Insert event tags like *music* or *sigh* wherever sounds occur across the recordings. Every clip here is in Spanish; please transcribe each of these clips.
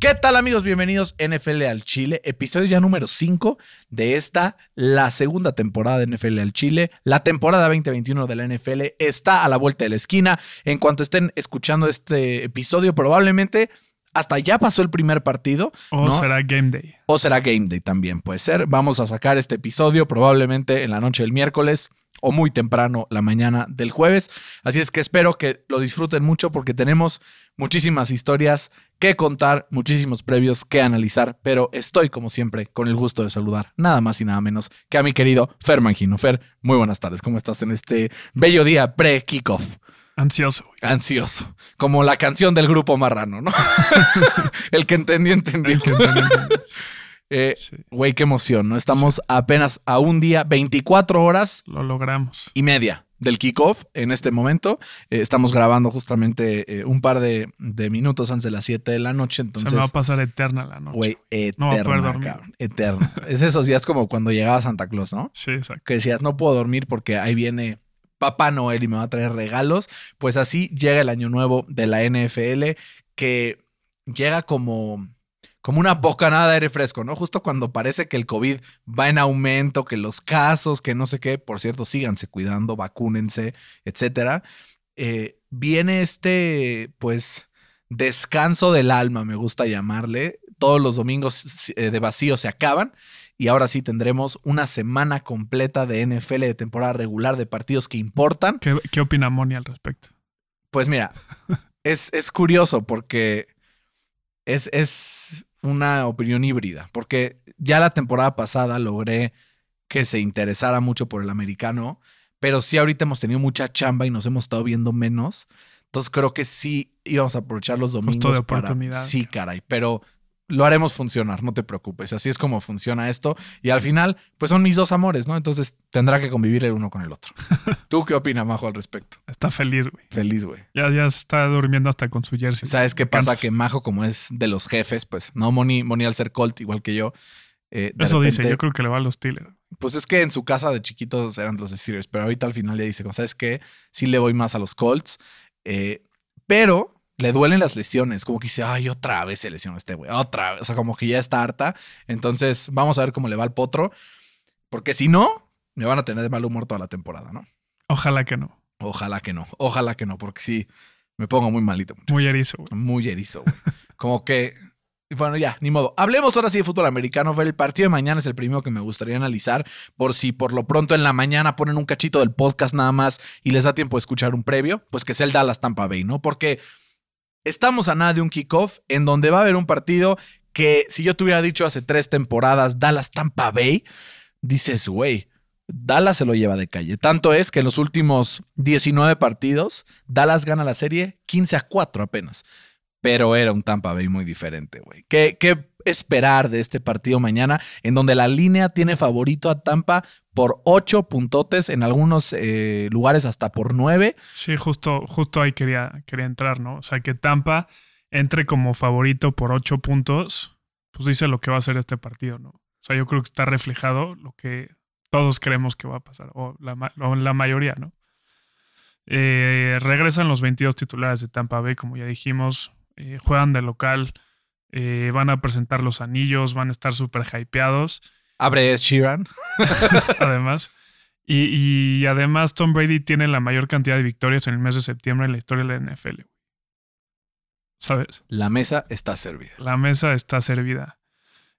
¿Qué tal amigos? Bienvenidos NFL al Chile, episodio ya número 5 de esta, la segunda temporada de NFL al Chile. La temporada 2021 de la NFL está a la vuelta de la esquina. En cuanto estén escuchando este episodio, probablemente hasta ya pasó el primer partido. O ¿no? será Game Day. O será Game Day también, puede ser. Vamos a sacar este episodio probablemente en la noche del miércoles o muy temprano la mañana del jueves. Así es que espero que lo disfruten mucho porque tenemos muchísimas historias que contar, muchísimos previos que analizar, pero estoy como siempre con el gusto de saludar nada más y nada menos que a mi querido Fer Mangino. Fer, muy buenas tardes. ¿Cómo estás en este bello día pre-kickoff? Ansioso. güey. Ansioso, como la canción del grupo Marrano, ¿no? *laughs* el que entendió, entendió. El que entendió, entendió. Eh, Sí, Güey, qué emoción, ¿no? Estamos apenas a un día, 24 horas lo logramos. y media del kickoff en este momento. Eh, estamos grabando justamente eh, un par de, de minutos antes de las 7 de la noche, Se me va a pasar eterna la noche. Güey, No va a poder eterna, dormir. cabrón, eterna. es esos días como cuando llegaba Santa Claus, ¿no? Sí, exacto. Que decías, no puedo dormir porque ahí viene Papá Noel y me va a traer regalos. Pues así llega el año nuevo de la NFL que llega como como una bocanada de aire fresco, ¿no? Justo cuando parece que el COVID va en aumento, que los casos, que no sé qué, por cierto, síganse cuidando, vacúnense, etcétera. Eh, viene este, pues, descanso del alma, me gusta llamarle. Todos los domingos eh, de vacío se acaban y ahora sí tendremos una semana completa de NFL de temporada regular de partidos que importan. ¿Qué, qué opina Moni al respecto? Pues mira, *laughs* es, es curioso porque es, es una opinión híbrida, porque ya la temporada pasada logré que se interesara mucho por el americano, pero sí ahorita hemos tenido mucha chamba y nos hemos estado viendo menos. Entonces creo que sí íbamos a aprovechar los domingos de para... oportunidad. Sí, caray, pero lo haremos funcionar, no te preocupes. Así es como funciona esto. Y al final, pues son mis dos amores, ¿no? Entonces tendrá que convivir el uno con el otro. *laughs* ¿Tú qué opinas, Majo, al respecto? Está feliz, güey. Feliz, güey. Ya, ya está durmiendo hasta con su jersey. ¿Sabes qué pasa? Kansas. Que Majo, como es de los jefes, pues no Moni, Moni al ser Colt, igual que yo. eh, Eso dice, yo creo que le va a los Steelers. Pues es que en su casa de chiquitos eran los Steelers, pero ahorita al final ya dice, ¿sabes qué? Sí le voy más a los Colts. eh, pero le duelen las lesiones, como que dice, ay, otra vez se lesionó este güey, otra vez. O sea, como que ya está harta. Entonces, vamos a ver cómo le va al potro. Porque si no, me van a tener de mal humor toda la temporada, ¿no? Ojalá que no. Ojalá que no, ojalá que no, porque sí, me pongo muy malito. muchachos. Muy erizo, güey. Muy erizo, güey. Como que. Bueno, ya, ni modo. Hablemos ahora sí de fútbol americano. Fer, el partido de mañana es el primero que me gustaría analizar. Por si por lo pronto en la mañana ponen un cachito del podcast nada más y les da tiempo de escuchar un previo, pues que sea el Dallas Tampa Bay, ¿no? Porque estamos a nada de un kickoff en donde va a haber un partido que, si yo te hubiera dicho hace tres temporadas, Dallas Tampa Bay, dices, güey. Dallas se lo lleva de calle. Tanto es que en los últimos 19 partidos, Dallas gana la serie 15 a 4 apenas pero era un Tampa Bay muy diferente, güey. ¿Qué, ¿Qué esperar de este partido mañana en donde la línea tiene favorito a Tampa por ocho puntotes, en algunos eh, lugares hasta por nueve? Sí, justo, justo ahí quería, quería entrar, ¿no? O sea, que Tampa entre como favorito por ocho puntos, pues dice lo que va a ser este partido, ¿no? O sea, yo creo que está reflejado lo que todos creemos que va a pasar, o la, o la mayoría, ¿no? Eh, regresan los 22 titulares de Tampa Bay, como ya dijimos, eh, juegan de local, eh, van a presentar los anillos, van a estar súper hypeados, Abre Sheeran. *laughs* además. Y, y además Tom Brady tiene la mayor cantidad de victorias en el mes de septiembre en la historia de la NFL. ¿Sabes? La mesa está servida. La mesa está servida.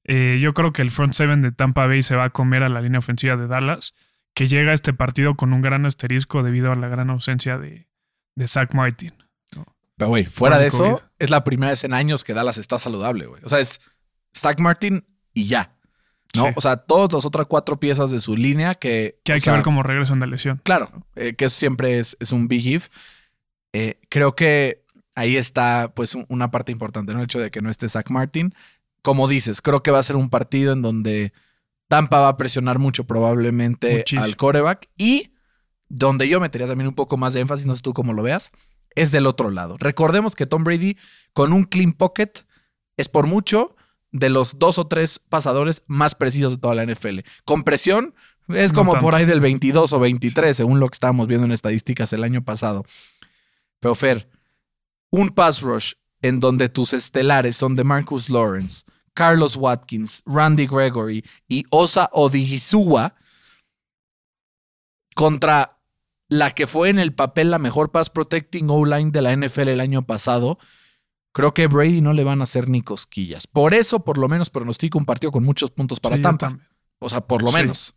Eh, yo creo que el front seven de Tampa Bay se va a comer a la línea ofensiva de Dallas, que llega a este partido con un gran asterisco debido a la gran ausencia de, de Zach Martin. Pero, güey, fuera de eso, COVID. es la primera vez en años que Dallas está saludable, güey. O sea, es Stack Martin y ya. ¿No? Sí. O sea, todas las otras cuatro piezas de su línea que. Que hay que sea, ver cómo regresan de lesión. Claro, eh, que eso siempre es, es un big if. Eh, creo que ahí está, pues, un- una parte importante, ¿no? El hecho de que no esté Zach Martin. Como dices, creo que va a ser un partido en donde Tampa va a presionar mucho, probablemente, Muchísimo. al coreback. Y donde yo metería también un poco más de énfasis, no sé tú cómo lo veas, es del otro lado. Recordemos que Tom Brady con un clean pocket es por mucho de los dos o tres pasadores más precisos de toda la NFL. Con presión es como por ahí del 22 o 23, según lo que estábamos viendo en estadísticas el año pasado. Pero Fer, un pass rush en donde tus estelares son de Marcus Lawrence, Carlos Watkins, Randy Gregory y Osa Odigizua contra la que fue en el papel la mejor pass protecting O-line de la NFL el año pasado, creo que Brady no le van a hacer ni cosquillas. Por eso, por lo menos, pronostico un partido con muchos puntos para Sí, Tampa. O sea, por lo Sí. menos.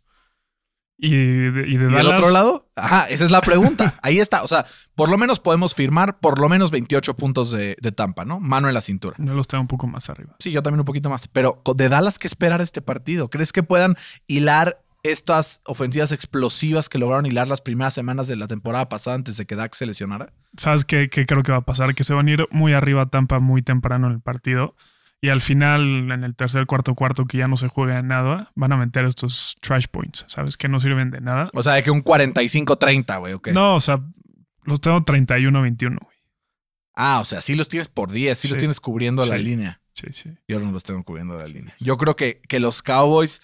Y de, y de ¿Y del otro lado? Ajá, esa es la pregunta. *laughs* Ahí está. O sea, por lo menos podemos firmar por lo menos 28 puntos de, de Tampa, ¿no? Mano en la cintura. Yo los tengo un poco más arriba. Sí, yo también un poquito más. Pero de Dallas, ¿qué esperar este partido? ¿Crees que puedan hilar estas ofensivas explosivas que lograron hilar las primeras semanas de la temporada pasada antes de que Dak se lesionara? ¿Sabes qué, qué creo que va a pasar? Que se van a ir muy arriba Tampa muy temprano en el partido. Y al final, en el tercer, cuarto, cuarto, que ya no se juega nada, van a meter estos trash points, ¿sabes? Que no sirven de nada. O sea, de que un 45-30, güey, ok. No, o sea, los tengo 31-21, güey. Ah, o sea, sí los tienes por 10, sí, los tienes cubriendo la línea. Sí, sí. Yo no los tengo cubriendo la línea. Yo creo que, que los Cowboys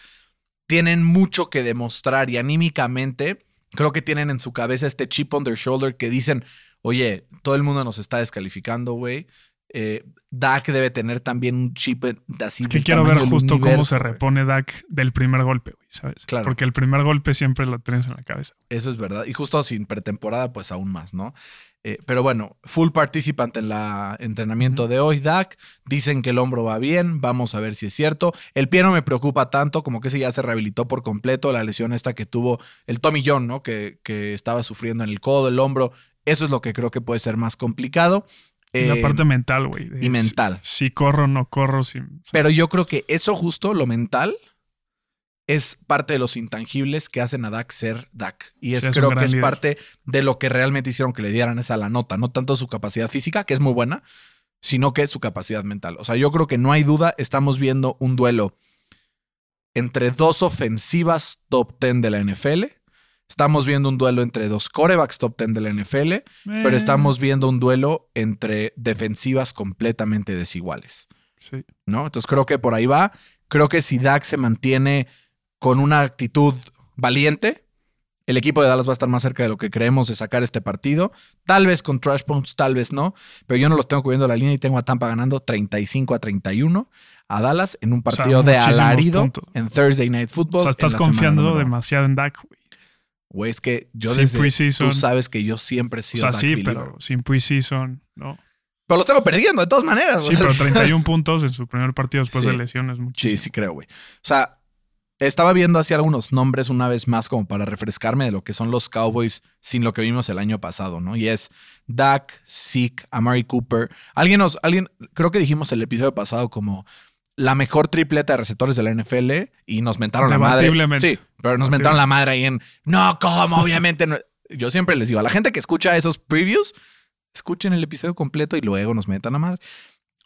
tienen mucho que demostrar y anímicamente creo que tienen en su cabeza este chip on their shoulder que dicen, oye, todo el mundo nos está descalificando, güey. Eh, Dak debe tener también un chip así. Es que quiero ver justo cómo se repone Dak del primer golpe, güey, ¿sabes? Claro. Porque el primer golpe siempre lo tienes en la cabeza. Eso es verdad. Y justo sin pretemporada, pues aún más, ¿no? Eh, pero bueno, full participant en la entrenamiento de hoy, Dak. Dicen que el hombro va bien. Vamos a ver si es cierto. El pie no me preocupa tanto, como que ese ya se rehabilitó por completo. La lesión esta que tuvo el Tommy John, ¿no? Que, que estaba sufriendo en el codo, el hombro. Eso es lo que creo que puede ser más complicado. Y la Eh, parte mental, güey. y mental. Si, si corro no corro. Si, Pero yo creo que eso justo, lo mental, es parte de los intangibles que hacen a Dak ser Dak. Y es, Sí, es un creo que es líder. parte de lo que realmente hicieron que le dieran esa la nota. No tanto su capacidad física, que es muy buena, sino que su capacidad mental. O sea, yo creo que no hay duda, estamos viendo un duelo entre dos ofensivas top 10 de la NFL. Estamos viendo un duelo entre dos corebacks top 10 de la NFL, pero Eh, estamos viendo un duelo entre defensivas completamente desiguales. Sí. ¿no? Entonces creo que por ahí va. Creo que si Dak se mantiene con una actitud valiente, el equipo de Dallas va a estar más cerca de lo que creemos de sacar este partido. Tal vez con trash points, tal vez no, pero yo no los tengo cubriendo la línea y tengo a Tampa ganando 35 a 31 a Dallas en un sea, partido de alarido puntos. en Thursday Night Football. O sea, estás confiando demasiado en Dak, güey. Güey, es que yo Sin desde... Tú sabes que yo siempre he O sido sea, Dak sí, believer. pero sin preseason, ¿no? Pero los tengo perdiendo de todas maneras. Sí, o sea. pero 31 *laughs* puntos en su primer partido después Sí. de lesiones. Sí, Muchísimo. sí creo, güey. O sea, estaba viendo así algunos nombres una vez más como para refrescarme de lo que son los Cowboys sin lo que vimos el año pasado, ¿no? Y es Dak, Zeke, Amari Cooper. Alguien nos, alguien, creo que dijimos el episodio pasado como la mejor tripleta de receptores de la NFL y nos mentaron la madre. Sí, pero nos mentaron la madre ahí en, no, ¿cómo? Obviamente no. Yo siempre les digo a la gente que escucha esos previews, escuchen el episodio completo y luego nos metan la madre.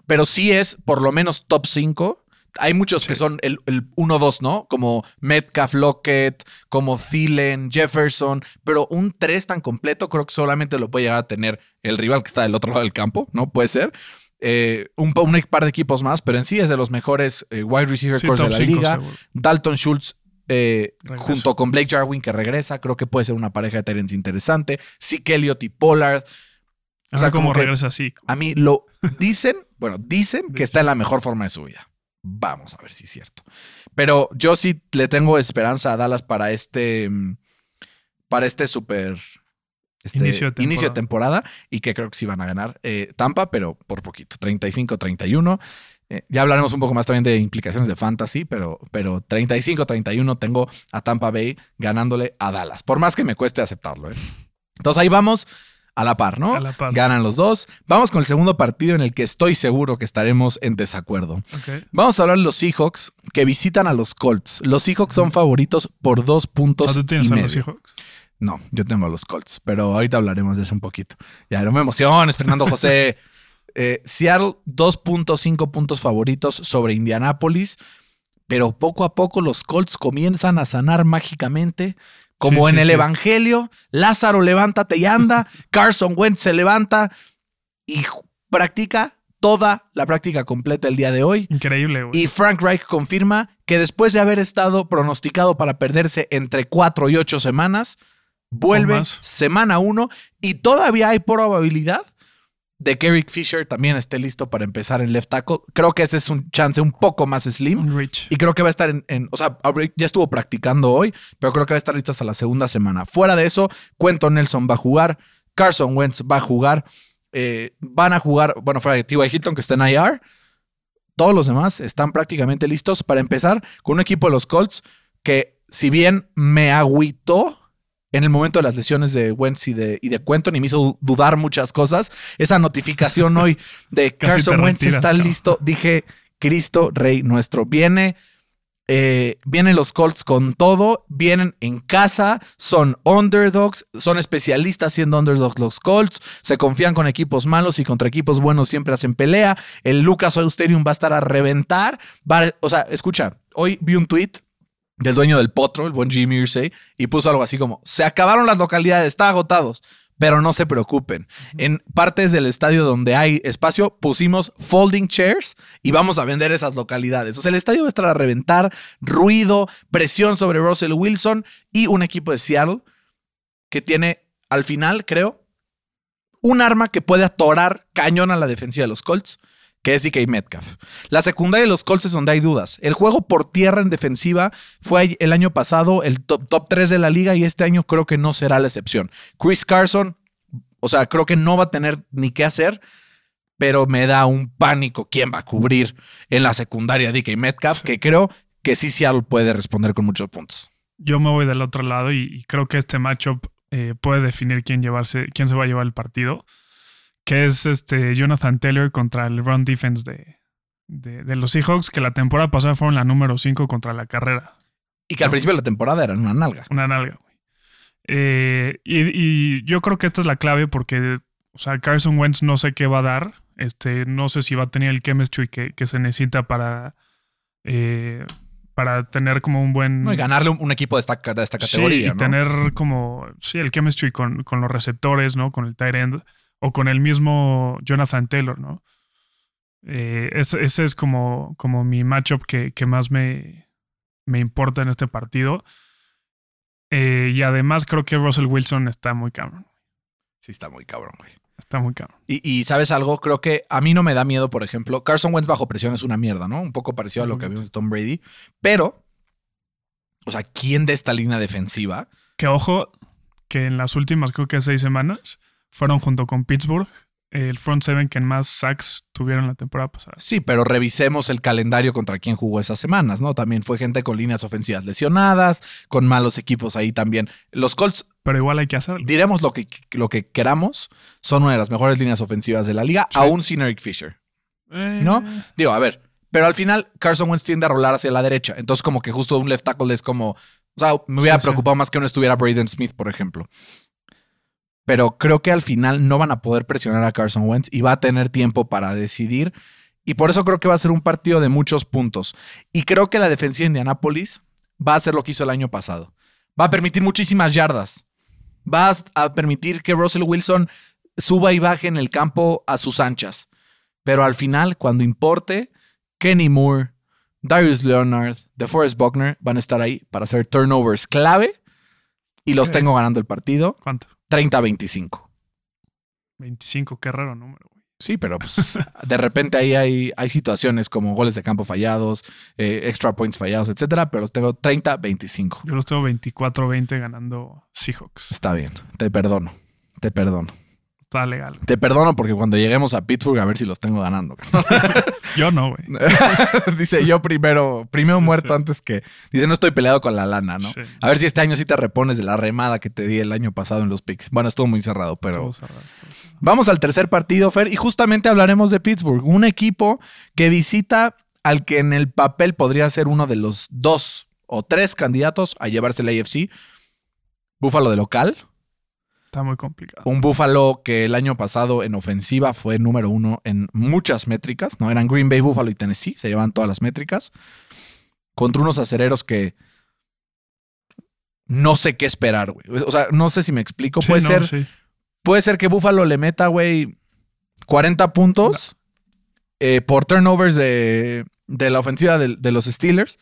Pero sí es por lo menos top 5. Hay muchos que son el, el 1-2, ¿no? Como Metcalf, Lockett, como Thielen, Jefferson. Pero un 3 tan completo creo que solamente lo puede llegar a tener el rival que está del otro lado del campo, ¿no? Puede ser. Eh, un, un par de equipos más, pero en sí es de los mejores eh, wide receiver Sí, de la cinco, liga. seguro. Dalton Schultz eh, junto con Blake Jarwin que regresa, creo que puede ser una pareja de Terence interesante. Sí, Elliott y Pollard. O sea, como regresa así. A mí lo dicen, bueno, dicen que está en la mejor forma de su vida. Vamos a ver si es cierto. Pero yo sí le tengo esperanza a Dallas para este, mm, para este súper este, Inicio de inicio de temporada. temporada y que creo que sí van a ganar eh, Tampa, pero por poquito, 35-31. Eh, ya hablaremos un poco más también de implicaciones de fantasy, pero, pero 35-31 tengo a Tampa Bay ganándole a Dallas, por más que me cueste aceptarlo. ¿eh? Entonces ahí vamos a la par, ¿no? A la par. Ganan los dos. Vamos con el segundo partido en el que estoy seguro que estaremos en desacuerdo. Vamos a hablar de los Seahawks que visitan a los Colts. Los Seahawks son favoritos por dos O puntos sea, tú tienes y a los Seahawks. No, yo tengo a los Colts, pero ahorita hablaremos de eso un poquito. Ya, no me emociones, Fernando José. *laughs* Eh, Seattle, 2.5 puntos favoritos sobre Indianápolis, pero poco a poco los Colts comienzan a sanar mágicamente. Como Sí, en sí, el sí. Evangelio, Lázaro levántate y anda, Carson Wentz se levanta y practica toda la práctica completa el día de hoy. Increíble, güey. Y Frank Reich confirma que después de haber estado pronosticado para perderse entre 4 y 8 semanas, vuelve semana 1 y todavía hay probabilidad de que Eric Fisher también esté listo para empezar en left tackle. Creo que ese es un chance un poco más slim. Y creo que va a estar en, en- o sea, ya estuvo practicando hoy, pero creo que va a estar listo hasta la segunda semana. Fuera de eso, Cuento Nelson va a jugar, Carson Wentz va a jugar, eh, van a jugar, bueno, fuera de T.Y. Hilton que está en IR. Todos los demás están prácticamente listos para empezar con un equipo de los Colts que, si bien me agüitó en el momento de las lesiones de Wentz y de, y de Quentin y me hizo dudar muchas cosas, esa notificación hoy *laughs* de Carson Wentz está listo, dije, Cristo Rey nuestro, viene eh, vienen los Colts con todo, vienen en casa, son underdogs, son especialistas siendo underdogs los Colts, se confían con equipos malos y contra equipos buenos siempre hacen pelea. El Lucas Oil Stadium va a estar a reventar. Va o sea, escucha, hoy vi un tweet del dueño del Potro, el buen Jimmy Irsay, y puso algo así como: Se acabaron las localidades, está agotados. Pero no se preocupen. En partes del estadio donde hay espacio, pusimos folding chairs y vamos a vender esas localidades. O sea, el estadio va a estar a reventar, ruido, presión sobre Russell Wilson y un equipo de Seattle que tiene al final, creo, un arma que puede atorar cañón a la defensiva de los Colts, que es DK Metcalf. La secundaria de los Colts es donde hay dudas. El juego por tierra en defensiva fue el año pasado el top, top 3 de la liga y este año creo que no será la excepción. Chris Carson, o sea, creo que no va a tener ni qué hacer, pero me da un pánico quién va a cubrir en la secundaria DK Metcalf, que creo que sí Seattle puede responder con muchos puntos. Yo me voy del otro lado y, y creo que este matchup eh, puede definir quién llevarse, quién se va a llevar el partido. Que es este Jonathan Taylor contra el run defense de, de, de los Seahawks, que la temporada pasada fueron la número 5 contra la carrera. Y que al principio de la temporada eran una nalga. Una nalga, güey. Eh, y, y yo creo que esta es la clave porque, o sea, Carson Wentz no sé qué va a dar. Este, no sé si va a tener el chemistry que, que se necesita para, eh, para tener como un buen. ¿no? Y ganarle un, un equipo de esta, de esta categoría. Sí, y ¿no? tener como, sí, el chemistry con, con los receptores, ¿no? Con el tight end o con el mismo Jonathan Taylor, ¿no? Eh, ese, ese es como, como mi matchup que, que más me, me importa en este partido. Eh, y además creo que Russell Wilson está muy cabrón. Sí, está muy cabrón, güey. Está muy cabrón. Y, y sabes algo, creo que a mí no me da miedo, por ejemplo, Carson Wentz bajo presión es una mierda, ¿no? Un poco parecido a lo que vimos de Tom Brady, pero, o sea, ¿quién de esta línea defensiva? Que ojo, que en las últimas creo que seis semanas fueron junto con Pittsburgh el front seven que más sacks tuvieron la temporada pasada. Sí, pero revisemos el calendario contra quién jugó esas semanas, ¿no? También fue gente con líneas ofensivas lesionadas, con malos equipos ahí también. Los Colts, Pero igual hay que hacerlo. diremos lo que, lo que queramos, son una de las mejores líneas ofensivas de la liga, Sí. aún sin Eric Fisher. Eh, ¿no? Digo, a ver, pero al final Carson Wentz tiende a rolar hacia la derecha. Entonces, como que justo un left tackle es como. O sea, me hubiera Sí, sí. preocupado más que no estuviera Braden Smith, por ejemplo. Pero creo que al final no van a poder presionar a Carson Wentz y va a tener tiempo para decidir. Y por eso creo que va a ser un partido de muchos puntos. Y creo que la defensiva de Indianapolis va a hacer lo que hizo el año pasado. Va a permitir muchísimas yardas. Va a permitir que Russell Wilson suba y baje en el campo a sus anchas. Pero al final, cuando importe, Kenny Moore, Darius Leonard, DeForest Buckner van a estar ahí para hacer turnovers clave. Y los tengo ganando el partido ¿Cuánto? 30-25. 25, qué raro número, güey. Sí, pero pues *laughs* de repente ahí hay, hay situaciones como goles de campo fallados, eh, extra points fallados, etcétera, pero los tengo 30-25. Yo los tengo 24-20 ganando Seahawks. Está bien, te perdono, te perdono. Está legal. Te perdono porque cuando lleguemos a Pittsburgh a ver si los tengo ganando. *laughs* Yo no, güey. *laughs* dice yo primero, primero muerto Sí. antes que. Dice, no estoy peleado con la lana, ¿no? Sí. A ver si este año sí te repones de la remada que te di el año pasado en los picks. Bueno, estuvo muy cerrado, pero. Todo cerrado, todo cerrado. Vamos al tercer partido, Fer, y justamente hablaremos de Pittsburgh, un equipo que visita al que en el papel podría ser uno de los dos o tres candidatos a llevarse el AFC. Búfalo de local, Está muy complicado. un Búfalo que el año pasado en ofensiva fue número uno en muchas métricas, ¿no? Eran Green Bay, Búfalo y Tennessee, se llevan todas las métricas. Contra unos acereros que no sé qué esperar, güey. O sea, no sé si me explico. Sí, puede no, ser, sí. puede ser que Buffalo le meta, güey, 40 puntos eh, por turnovers de, de la ofensiva de, de los Steelers.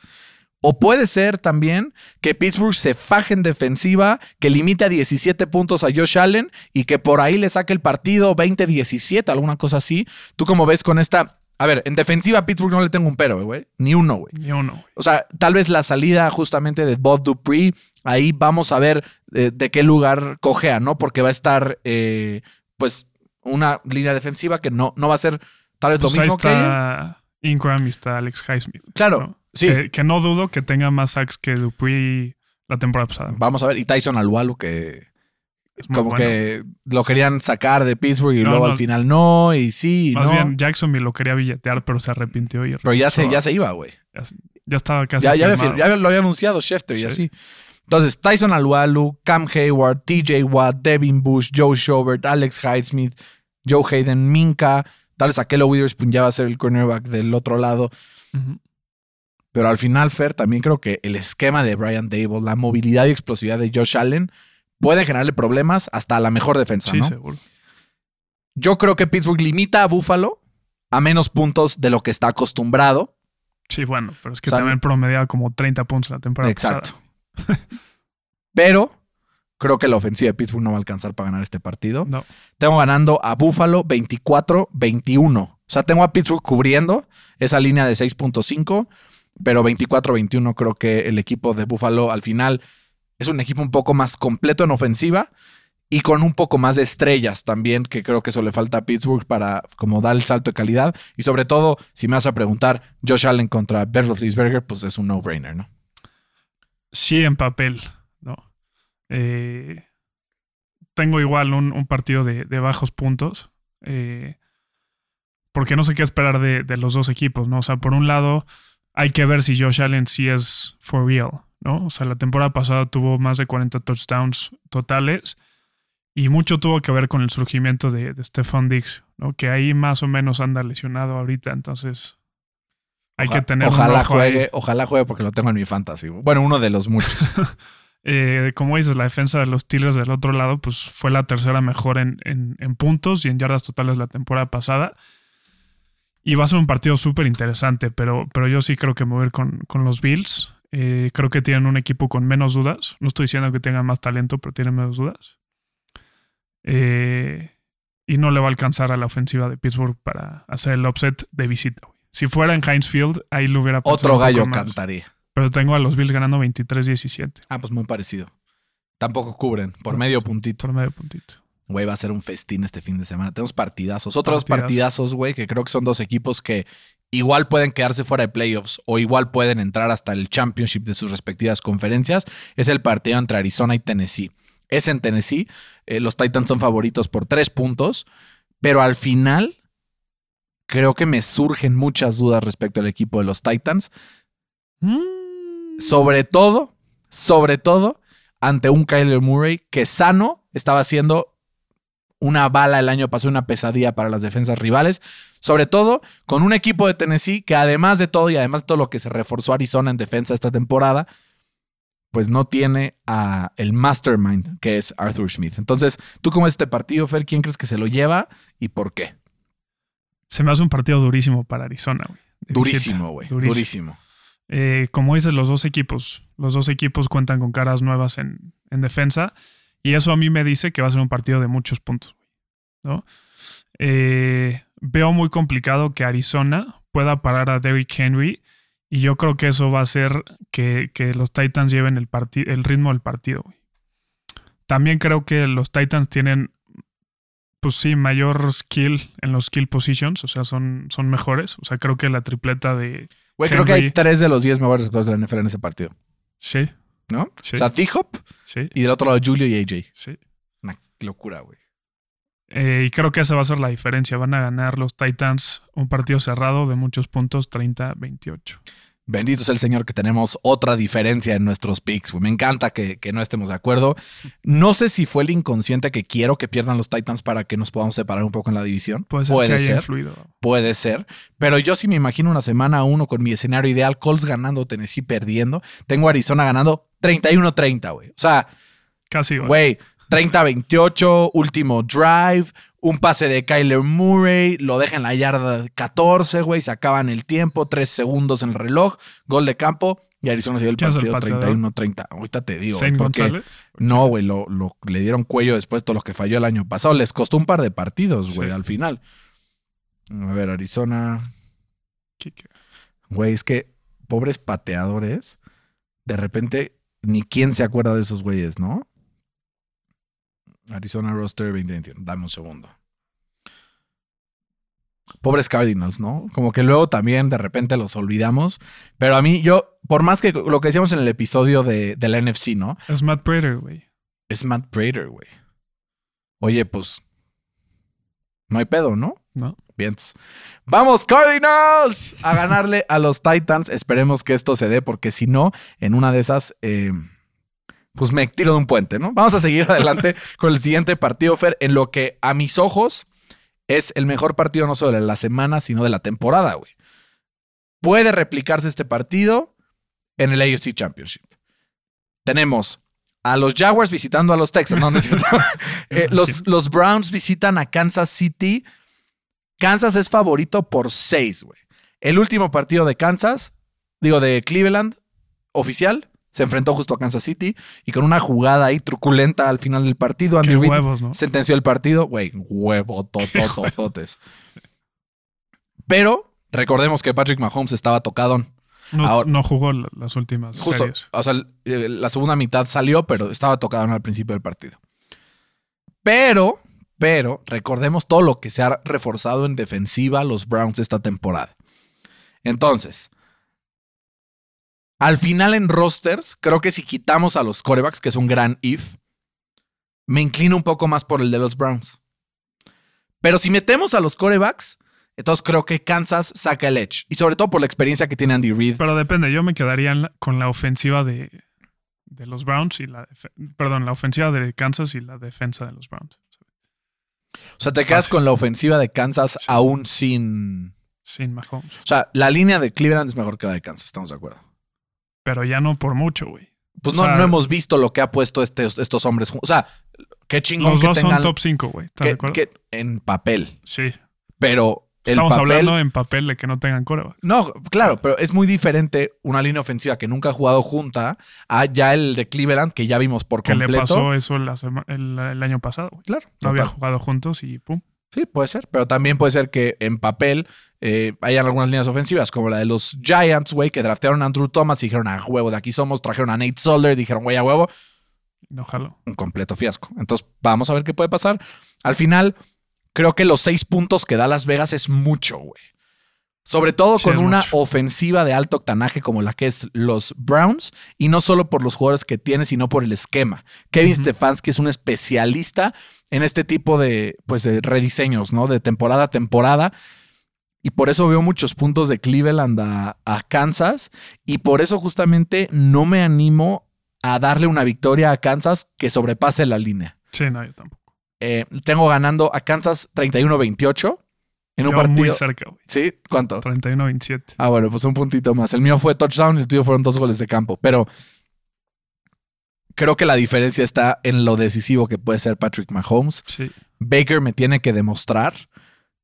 O puede ser también que Pittsburgh se faje en defensiva, que limite a 17 puntos a Josh Allen y que por ahí le saque el partido 20-17, alguna cosa así. ¿Tú cómo ves con esta? A ver, en defensiva a Pittsburgh no le tengo un pero, güey. Ni uno, güey. Ni uno, güey. O sea, tal vez la salida justamente de Bob Dupree, ahí vamos a ver eh, de qué lugar cojea, ¿no? Porque va a estar, eh, pues, una línea defensiva que no, no va a ser tal vez Pues lo ahí mismo que ayer. está Ingram y está Alex Highsmith. Claro, ¿no? Sí. Que, que no dudo que tenga más sacks que Dupree la temporada pasada. Vamos a ver. Y Tyson Alualu, que Es como bueno. que lo querían sacar de Pittsburgh y No, luego no. al final no, y sí, y Más no. bien, Jacksonville lo quería billetear, pero se arrepintió y pero ya se, ya se iba, güey. ya, ya estaba casi. Ya, ya, había ya lo había anunciado Schefter y Sí. así. Entonces, Tyson Alualu, Cam Hayward, TJ Watt, Devin Bush, Joe Schobert, Alex Highsmith, Joe Hayden, Minka. Tal vez Aquelo Witherspoon ya va a ser el cornerback del otro lado. Ujú. Pero al final, Fer, también creo que el esquema de Brian Dable, la movilidad y explosividad de Josh Allen, puede generarle problemas hasta a la mejor defensa, Sí, ¿no? seguro. Yo creo que Pittsburgh limita a Buffalo a menos puntos de lo que está acostumbrado. Sí, bueno, pero es que O sea, también promediaba como 30 puntos la temporada Exacto. pasada. *laughs* Pero creo que la ofensiva de Pittsburgh no va a alcanzar para ganar este partido. No. Tengo ganando a Buffalo 24-21. O sea, tengo a Pittsburgh cubriendo esa línea de 6.5, pero 24-21 creo que el equipo de Buffalo al final es un equipo un poco más completo en ofensiva y con un poco más de estrellas también, que creo que eso le falta a Pittsburgh para como dar el salto de calidad. Y sobre todo, si me vas a preguntar, Josh Allen contra Roethlisberger, pues es un no-brainer, ¿no? Sí, en papel, ¿no? Eh, tengo igual un, partido de, de bajos puntos. eh, porque no sé qué esperar de, de los dos equipos, ¿no? O sea, por un lado, hay que ver si Josh Allen sí es for real, ¿no? O sea, la temporada pasada tuvo más de 40 touchdowns totales y mucho tuvo que ver con el surgimiento de, de Stephon Diggs, ¿no? Que ahí más o menos anda lesionado ahorita, entonces hay que tener un ojalá ojo ahí. juegue, ojalá juegue porque lo tengo en mi fantasy. Bueno, uno de los muchos. *laughs* Eh, como dices, la defensa de los Steelers del otro lado, pues fue la tercera mejor en, en- en puntos y en yardas totales la temporada pasada. Y va a ser un partido súper interesante, pero, pero yo sí creo que ir con, con los Bills. Eh, creo que tienen un equipo con menos dudas. No estoy diciendo que tengan más talento, pero tienen menos dudas. Eh, y no le va a alcanzar a la ofensiva de Pittsburgh para hacer el upset de visita. güey. Si fuera en Heinz Field, ahí lo hubiera pensado Otro gallo cantaría. Pero tengo a los Bills ganando 23-17 Ah, pues muy parecido. Tampoco cubren, por medio puntito. por medio puntito. Güey, va a ser un festín este fin de semana. Tenemos partidazos. Otros Partidazos. güey, que creo que son dos equipos que igual pueden quedarse fuera de playoffs o igual pueden entrar hasta el championship de sus respectivas conferencias. Es el partido entre Arizona y Tennessee. Es en Tennessee. Eh, los Titans son favoritos por tres puntos. Pero al final, creo que me surgen muchas dudas respecto al equipo de los Titans. Mm. Sobre todo, sobre todo, ante un Kyler Murray que sano estaba haciendo una bala el año pasado, una pesadilla para las defensas rivales. Sobre todo con un equipo de Tennessee que además de todo y además de todo lo que se reforzó Arizona en defensa esta temporada, pues no tiene a el mastermind que es Arthur Smith. Entonces, ¿tú cómo es este partido, Fer? ¿Quién crees que se lo lleva y por qué? Se me hace un partido durísimo para Arizona, güey. Durísimo, güey. Durísimo. Durísimo. Eh, como dices, los dos equipos. Los dos equipos cuentan con caras nuevas en, en defensa. Y eso a mí me dice que va a ser un partido de muchos puntos. güey, ¿no? Eh, veo muy complicado que Arizona pueda parar a Derrick Henry. Y yo creo que eso va a hacer que, que los Titans lleven el, el ritmo del partido. güey. También creo que los Titans tienen, pues sí, mayor skill en los skill positions. O sea, son, son mejores. O sea, creo que la tripleta de... Güey, creo que hay tres de los diez mejores receptores de la NFL en ese partido, Sí, ¿no? Sí. O sea, T-Hop sí, y del otro lado Julio y AJ. sí. Una locura, güey. Eh, y creo que esa va a ser la diferencia. Van a ganar los Titans un partido cerrado de muchos puntos, 30-28. Bendito sea el Señor que tenemos otra diferencia en nuestros picks. güey. Me encanta que, que no estemos de acuerdo. No sé si fue el inconsciente que quiero que pierdan los Titans para que nos podamos separar un poco en la división. Puede ser que haya influido. Puede ser. Pero yo sí me imagino una semana uno con mi escenario ideal. Colts ganando, Tennessee perdiendo. Tengo Arizona ganando 31-30, güey. O sea, Casi, güey. güey, 30-28, último drive, un pase de Kyler Murray, lo deja en la yarda 14, güey, se acaban el tiempo, 3 segundos en el reloj, gol de campo y Arizona se dio el ¿Quién es el partido pateador? 31-30. Ahorita te digo, güey, porque González. no, güey, lo, lo- le dieron cuello después de todo lo que falló el año pasado. Les costó un par de partidos, güey, Sí. al final. A ver, Arizona. Güey, es que pobres pateadores, de repente ni quién se acuerda de esos güeyes, ¿no? Arizona roster 2021. Dame un segundo. Pobres Cardinals, ¿no? Como que luego también de repente los olvidamos. Pero a mí, yo, por más que lo que decíamos en el episodio de, de la NFC, ¿no? Es Matt Prater, güey. Es Matt Prater, güey. Oye, pues. No hay pedo, ¿no? ¿No? Bien. Vamos, Cardinals, a ganarle a los Titans. Esperemos que esto se dé, porque si no, en una de esas, eh, pues me tiro de un puente, ¿no? Vamos a seguir *laughs* adelante con el siguiente partido, Fer, en lo que a mis ojos es el mejor partido no solo de la semana, sino de la temporada, güey. Puede replicarse este partido en el AFC Championship. Tenemos a los Jaguars visitando a los Texans, ¿no? ¿No es cierto? *laughs* Eh, los, los Browns visitan a Kansas City. Kansas es favorito por seis, güey. El último partido de Kansas, digo, de Cleveland, oficial, se enfrentó justo a Kansas City y con una jugada ahí truculenta al final del partido, Andy Reid sentenció el partido. Güey, huevo, *laughs* tototototes. Pero recordemos que Patrick Mahomes estaba tocadón. No, Ahora- no jugó la- las últimas Justo, series. o sea, eh, la segunda mitad salió, pero estaba tocado al principio del partido. Pero, pero, recordemos todo lo que se ha reforzado en defensiva los Browns esta temporada. Entonces, al final en rosters, creo que si quitamos a los corebacks, que es un gran if, me inclino un poco más por el de los Browns. Pero si metemos a los corebacks, entonces creo que Kansas saca el edge. Y sobre todo por la experiencia que tiene Andy Reid. Pero depende, yo me quedaría con la ofensiva de, de los Browns y la perdón, la ofensiva de Kansas y la defensa de los Browns. O sea, te quedas Fácil. con la ofensiva de Kansas aún sin. Sin Mahomes. O sea, la línea de Cleveland es mejor que la de Kansas, estamos de acuerdo. Pero ya no por mucho, güey. Pues O no, sea- no hemos visto lo que ha puesto este- estos hombres. O sea, qué chingón Los que dos tengan. son top 5, güey. ¿Estás de que- acuerdo? que- en papel. sí. Pero el Estamos papel. hablando en papel de que no tengan coreback. No, claro, pero es muy diferente una línea ofensiva que nunca ha jugado junta a ya el de Cleveland, que ya vimos por Que le completo. pasó eso la sema- el, el año pasado, güey. Claro, No había jugado juntos y pum. Sí, puede ser. Pero también puede ser que en papel eh, hayan algunas líneas ofensivas, como la de los Giants, güey, que draftearon a Andrew Thomas y dijeron, a huevo, de aquí somos. Trajeron a Nate Solder, dijeron, güey, a huevo. No. Un completo fiasco. Entonces, vamos a ver qué puede pasar. Al final, creo que los seis puntos que da Las Vegas es mucho, güey. Sobre todo Sí, con una mucho. ofensiva de alto octanaje como la que es los Browns, y no solo por los jugadores que tiene, sino por el esquema. Kevin. Stefanski es un especialista en este tipo de, pues, de rediseños, ¿no? De temporada a temporada. Y por eso veo muchos puntos de Cleveland a, a Kansas. Y por eso justamente no me animo a darle una victoria a Kansas que sobrepase la línea. Sí, no, yo tampoco. Eh, tengo ganando a Kansas 31-28 en un Yo partido. muy cerca, güey. ¿Sí? ¿Cuánto? 31-27. Ah, bueno, pues un puntito más. El mío fue touchdown y el tuyo fueron dos goles de campo. Pero creo que la diferencia está en lo decisivo que puede ser Patrick Mahomes. Sí. Baker me tiene que demostrar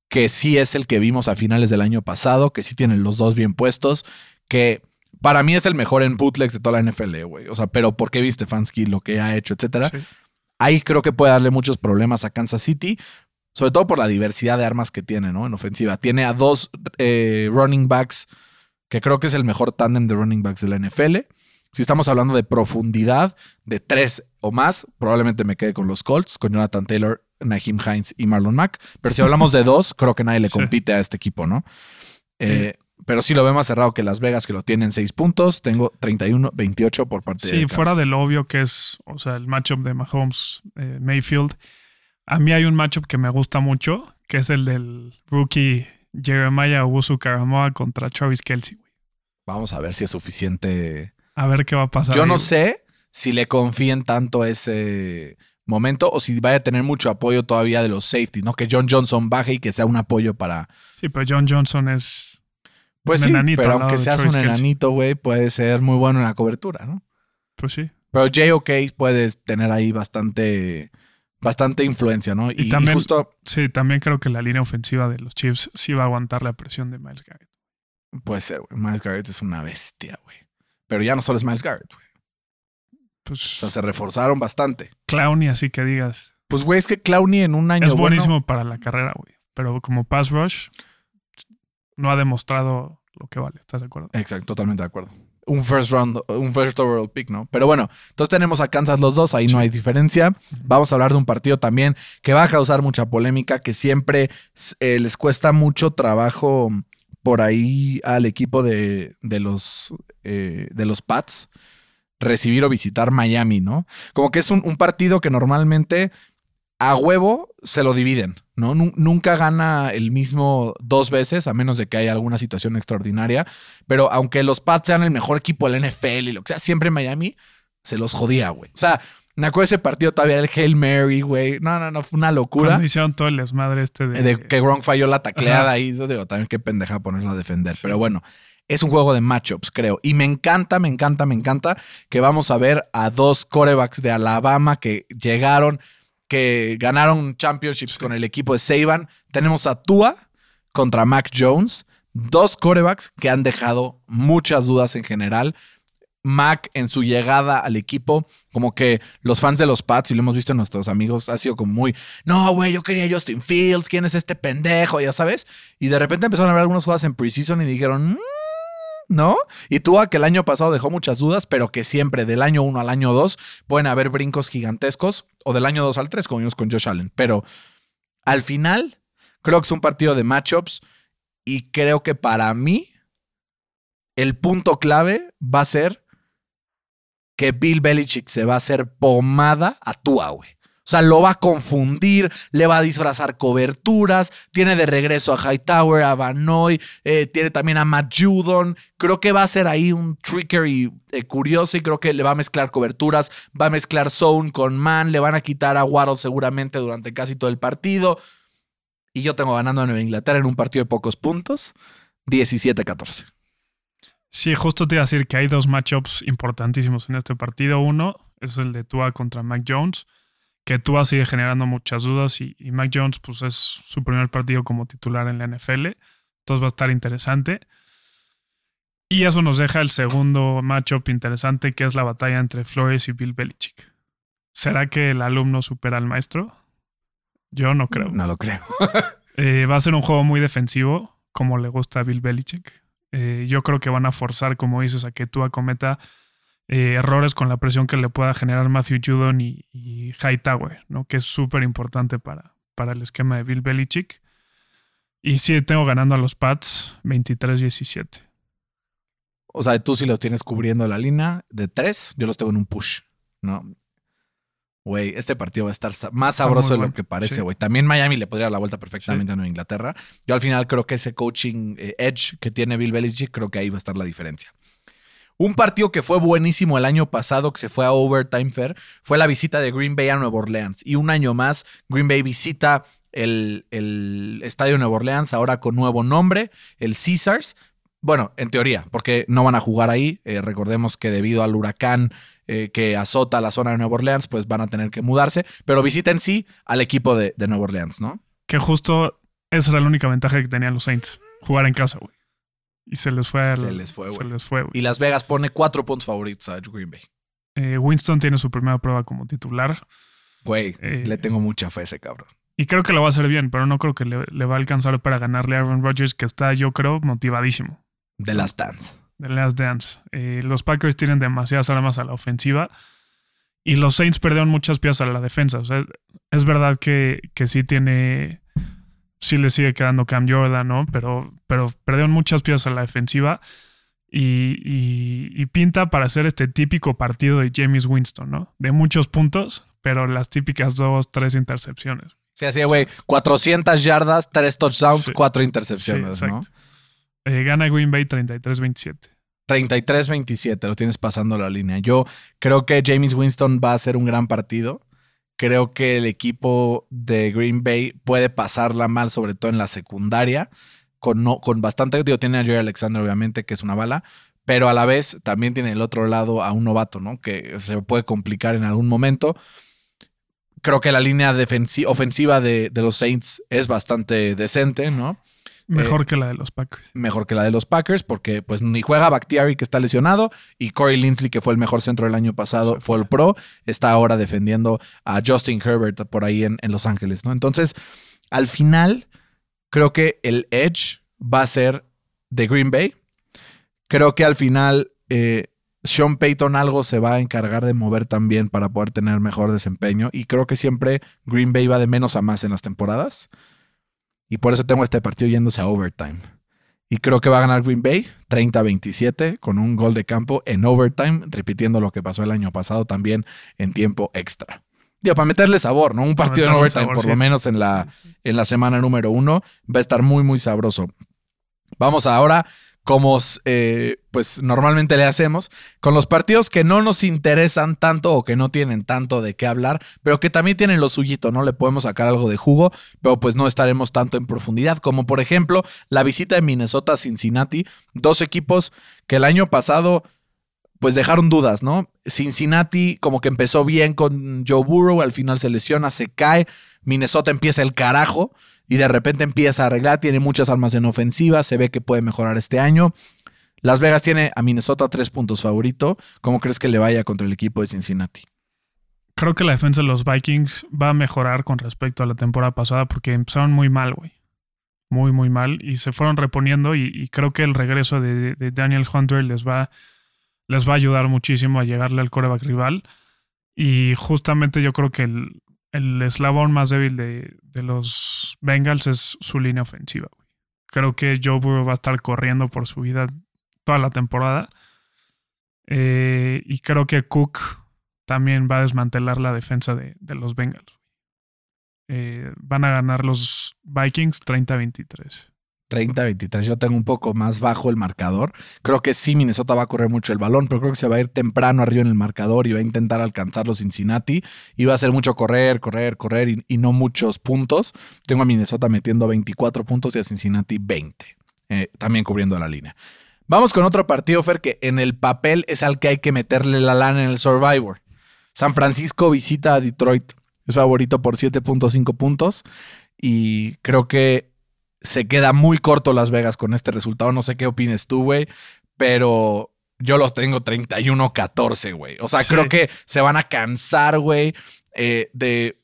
que sí es el que vimos a finales del año pasado, que sí tienen los dos bien puestos, que para mí es el mejor en bootlegs de toda la NFL, güey. O sea, pero ¿por qué viste Stefanski lo que ha hecho, etcétera? sí. Ahí creo que puede darle muchos problemas a Kansas City, sobre todo por la diversidad de armas que tiene, ¿no? En ofensiva. Tiene a dos eh, running backs, que creo que es el mejor tándem de running backs de la NFL. Si estamos hablando de profundidad, de tres o más, probablemente me quede con los Colts, con Jonathan Taylor, Naheem Hines y Marlon Mack. Pero si hablamos de dos, creo que nadie le compite a este equipo, ¿no? Eh, pero sí lo veo más cerrado que Las Vegas, que lo tienen seis puntos. Tengo 31-28 por parte de Sí, fuera Kansas. de lo obvio que es, o sea, el matchup de Mahomes eh, Mayfield. A mí hay un matchup que me gusta mucho, que es el del rookie Jeremiah Owusu Karamoa contra Travis Kelsey. Vamos a ver si es suficiente. A ver qué va a pasar. Yo ahí, no sé si le confíen tanto ese momento o si vaya a tener mucho apoyo todavía de los safeties, ¿no? Que John Johnson baje y que sea un apoyo para. Sí, pero John Johnson es. Pues Un sí, enanito pero aunque seas un enanito, güey, puede ser muy bueno en la cobertura, ¿no? Pues sí. Pero JOK puedes tener ahí bastante, bastante influencia, ¿no? Y, Y también- y justo, Sí, también creo que la línea ofensiva de los Chiefs sí va a aguantar la presión de Miles Garrett. puede ser, güey. Miles Garrett es una bestia, güey. Pero ya no solo es Miles Garrett, güey. O Pues sea, se reforzaron bastante. Clowney, así que digas. Pues, güey, es que Clowney en un año Es bueno- buenísimo para la carrera, güey. Pero como pass rush, no ha demostrado lo que vale. ¿Estás de acuerdo? Exacto, totalmente de acuerdo. Un first round, un first overall pick, ¿no? Pero bueno, entonces tenemos a Kansas los dos, ahí no hay diferencia. Vamos a hablar de un partido también que va a causar mucha polémica, que siempre eh, les cuesta mucho trabajo por ahí al equipo de, de los, eh, de los Pats recibir o visitar Miami, ¿no? Como que es un, un partido que normalmente a huevo se lo dividen, ¿no? Nu- Nunca gana el mismo dos veces, a menos de que haya alguna situación extraordinaria. Pero aunque los Pats sean el mejor equipo del NFL y lo que sea, siempre Miami se los jodía, güey. O sea, me acuerdo ese partido todavía del Hail Mary, güey. No, no, no, fue una locura. Cuando hicieron todo el desmadre este de... De que Gronk falló la tacleada ahí. Digo, también qué pendeja ponerlo a defender. Pero bueno, es un juego de matchups, creo. Y me encanta, me encanta, me encanta que vamos a ver a dos corebacks de Alabama que llegaron, que ganaron championships con el equipo de Saban. Tenemos a Tua contra Mac Jones. Dos corebacks que han dejado muchas dudas en general. Mac en su llegada al equipo, como que los fans de los Pats, y lo hemos visto en nuestros amigos, ha sido como muy, no, güey, yo quería Justin Fields, ¿quién es este pendejo? Ya sabes. Y de repente empezaron a ver algunas jugadas en preseason y dijeron, "Mm, ¿no? Y tú, que el año pasado dejó muchas dudas, pero que siempre del año 1 al año 2 pueden haber brincos gigantescos, o del año 2 al 3, como vimos con Josh Allen. Pero al final, creo que es un partido de matchups y creo que para mí, el punto clave va a ser que Bill Belichick se va a hacer pomada a Tua, güey. O sea, lo va a confundir, le va a disfrazar coberturas, tiene de regreso a Hightower, a Vanoy, eh, tiene también a Matt Judon. Creo que va a ser ahí un trickery eh, curioso y creo que le va a mezclar coberturas, va a mezclar zone con man, le van a quitar a Waddle seguramente durante casi todo el partido. Y yo tengo ganando a Nueva Inglaterra en un partido de pocos puntos, 17-14. Sí, justo te iba a decir que hay dos matchups importantísimos en este partido. Uno es el de Tua contra Mac Jones, que Tua sigue generando muchas dudas y, y Mac Jones pues es su primer partido como titular en la NFL. Entonces va a estar interesante. Y eso nos deja el segundo matchup interesante, que es la batalla entre Flores y Bill Belichick. ¿Será que el alumno supera al maestro? Yo no creo. No lo creo. *laughs* Eh, va a ser un juego muy defensivo, como le gusta a Bill Belichick. Eh, yo creo que van a forzar, como dices, a que Tua cometa eh, errores con la presión que le pueda generar Matthew Judon y, y Hightower, ¿no? que es súper importante para, para el esquema de Bill Belichick. Y sí, tengo ganando a los Pats 23-17. O sea, tú sí los tienes cubriendo la línea de tres, yo los tengo en un push, ¿no? Güey, este partido va a estar más sabroso de lo bueno, que parece, sí. güey. También Miami le podría dar la vuelta perfectamente a Nueva Inglaterra. Yo al final creo que ese coaching eh, edge que tiene Bill Belichick, creo que ahí va a estar la diferencia. Un partido que fue buenísimo el año pasado, que se fue a Overtime Fair, fue la visita de Green Bay a Nueva Orleans. Y un año más, Green Bay visita el, el estadio de Nueva Orleans, ahora con nuevo nombre, el Caesars. Bueno, en teoría, porque no van a jugar ahí. Eh, recordemos que debido al huracán eh, que azota la zona de Nueva Orleans, pues van a tener que mudarse. Pero visiten sí al equipo de, de Nueva Orleans, ¿no? Que justo esa era la única ventaja que tenían los Saints, jugar en casa, güey. Y se les fue. al- Se les fue, Se les fue, güey. Y Las Vegas pone cuatro puntos favoritos a Green Bay. Eh, Winston tiene su primera prueba como titular. Güey, Eh, le tengo mucha fe a ese cabrón. Y creo que lo va a hacer bien, pero no creo que le, le va a alcanzar para ganarle a Aaron Rodgers, que está, yo creo, motivadísimo De las Dance. de Last Dance. Eh, los Packers tienen demasiadas armas a la ofensiva y los Saints perdieron muchas piezas a la defensa. O sea, es verdad que, que sí tiene. Sí le sigue quedando Cam Jordan, ¿no? Pero, pero perdieron muchas piezas a la defensiva y, y- y pinta para ser este típico partido de James Winston, ¿no? De muchos puntos, pero las típicas dos, tres intercepciones. Sí, así, güey. 400 yardas, 3 touchdowns, Sí. 4 Sí, intercepciones, ¿no? Eh, gana Green Bay 33-27. 33-27, lo tienes pasando la línea. Yo creo que James Winston va a hacer un gran partido. Creo que el equipo de Green Bay puede pasarla mal, sobre todo en la secundaria, con, no, con bastante, digo, tiene a Jerry Alexander obviamente, que es una bala, pero a la vez también tiene el otro lado a un novato, ¿no? Que se puede complicar en algún momento. Creo que la línea ofensiva de, de, los Saints es bastante decente, ¿no? Mejor eh, que la de los Packers. Mejor que la de los Packers, porque pues ni juega Bakhtiari, que está lesionado, y Corey Linsley, que fue el mejor centro del año pasado, fue el pro, está ahora defendiendo a Justin Herbert por ahí en, en Los Ángeles, ¿no? Entonces, al final, creo que el edge va a ser de Green Bay. Creo que al final eh, Sean Payton algo se va a encargar de mover también para poder tener mejor desempeño. Y creo que siempre Green Bay va de menos a más en las temporadas. Y por eso tengo este partido yéndose a overtime. Y creo que va a ganar Green Bay 30-27 con un gol de campo en overtime, repitiendo lo que pasó el año pasado también en tiempo extra. Digo, para meterle sabor, ¿no? Un partido en overtime, por lo menos en la, en la semana número uno, va a estar muy, muy sabroso. Vamos ahora como eh, pues normalmente le hacemos, con los partidos que no nos interesan tanto o que no tienen tanto de qué hablar, pero que también tienen lo suyito, ¿no? Le podemos sacar algo de jugo, pero pues no estaremos tanto en profundidad, como por ejemplo la visita de Minnesota a Cincinnati, dos equipos que el año pasado pues dejaron dudas, ¿no? Cincinnati como que empezó bien con Joe Burrow, al final se lesiona, se cae, Minnesota empieza el carajo y de repente empieza a arreglar, tiene muchas armas en ofensiva, se ve que puede mejorar este año. Las Vegas tiene a Minnesota tres puntos favorito. ¿Cómo crees que le vaya contra el equipo de Cincinnati? Creo que la defensa de los Vikings va a mejorar con respecto a la temporada pasada porque empezaron muy mal, güey. Muy, muy mal. Y se fueron reponiendo y, creo que el regreso de, Daniel Hunter les va, les va a ayudar muchísimo a llegarle al coreback rival. Y justamente yo creo que el, el eslabón más débil de, los Bengals es su línea ofensiva. Creo que Joe Burrow va a estar corriendo por su vida toda la temporada. Eh, y creo que Cook también va a desmantelar la defensa de, los Bengals. Eh, van a ganar los Vikings 30-23. 30-23. Yo tengo un poco más bajo el marcador. Creo que sí, Minnesota va a correr mucho el balón, pero creo que se va a ir temprano arriba en el marcador y va a intentar alcanzar los Cincinnati. Y va a ser mucho correr, correr, correr y, no muchos puntos. Tengo a Minnesota metiendo 24 puntos y a Cincinnati 20. Eh, también cubriendo la línea. Vamos con otro partido, Fer, que en el papel es al que hay que meterle la lana en el Survivor. San Francisco visita a Detroit. Es favorito por 7.5 puntos. Y creo que se queda muy corto Las Vegas con este resultado. No sé qué opines tú, güey, pero yo los tengo 31-14, güey. O sea, creo que se van a cansar, güey, eh, de.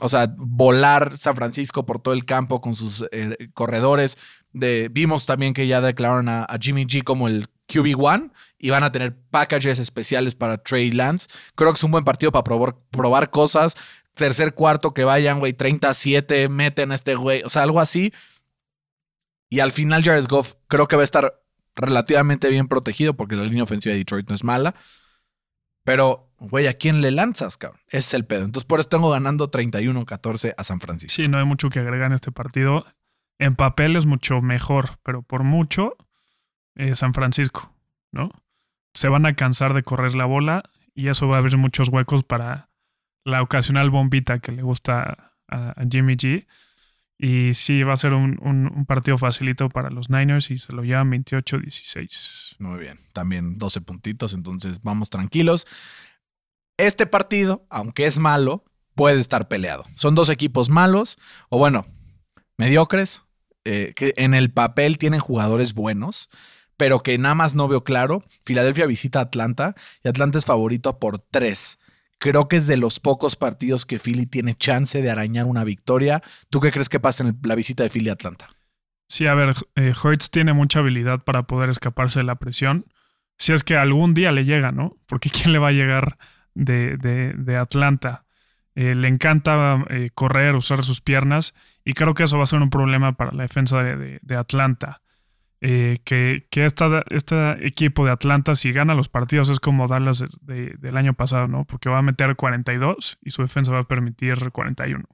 O sea, volar San Francisco por todo el campo con sus eh, corredores. De, vimos también que ya declararon a, Jimmy G como el QB1 y van a tener packages especiales para Trey Lance. Creo que es un buen partido para probar, probar cosas tercer cuarto que vayan, güey, 37, meten a este güey, o sea, algo así. Y al final Jared Goff creo que va a estar relativamente bien protegido porque la línea ofensiva de Detroit no es mala. Pero, güey, ¿a quién le lanzas, cabrón? Ese es el pedo. Entonces, por eso tengo ganando 31-14 a San Francisco. Sí, no hay mucho que agregar en este partido. En papel es mucho mejor, pero por mucho eh, San Francisco, ¿no? Se van a cansar de correr la bola y eso va a abrir muchos huecos para la ocasional bombita que le gusta a, Jimmy G. Y sí, va a ser un, partido facilito para los Niners y se lo llevan 28-16. Muy bien, también 12 puntitos, entonces vamos tranquilos. Este partido, aunque es malo, puede estar peleado. Son dos equipos malos, o bueno, mediocres, eh, que en el papel tienen jugadores buenos, pero que nada más no veo claro. Filadelfia visita a Atlanta y Atlanta es favorito por 3. Creo que es de los pocos partidos que Philly tiene chance de arañar una victoria. ¿Tú qué crees que pasa en la visita de Philly a Atlanta? Sí, a ver, eh, Hertz tiene mucha habilidad para poder escaparse de la presión. Si es que algún día le llega, ¿no? Porque *laughs* ¿quién le va a llegar de, de, Atlanta? Eh, le encanta eh, correr, usar sus piernas y creo que eso va a ser un problema para la defensa de, de Atlanta. Eh, que, que este equipo de Atlanta, si gana los partidos, es como Dallas del año pasado, ¿no? Porque va a meter 42 y su defensa va a permitir 41.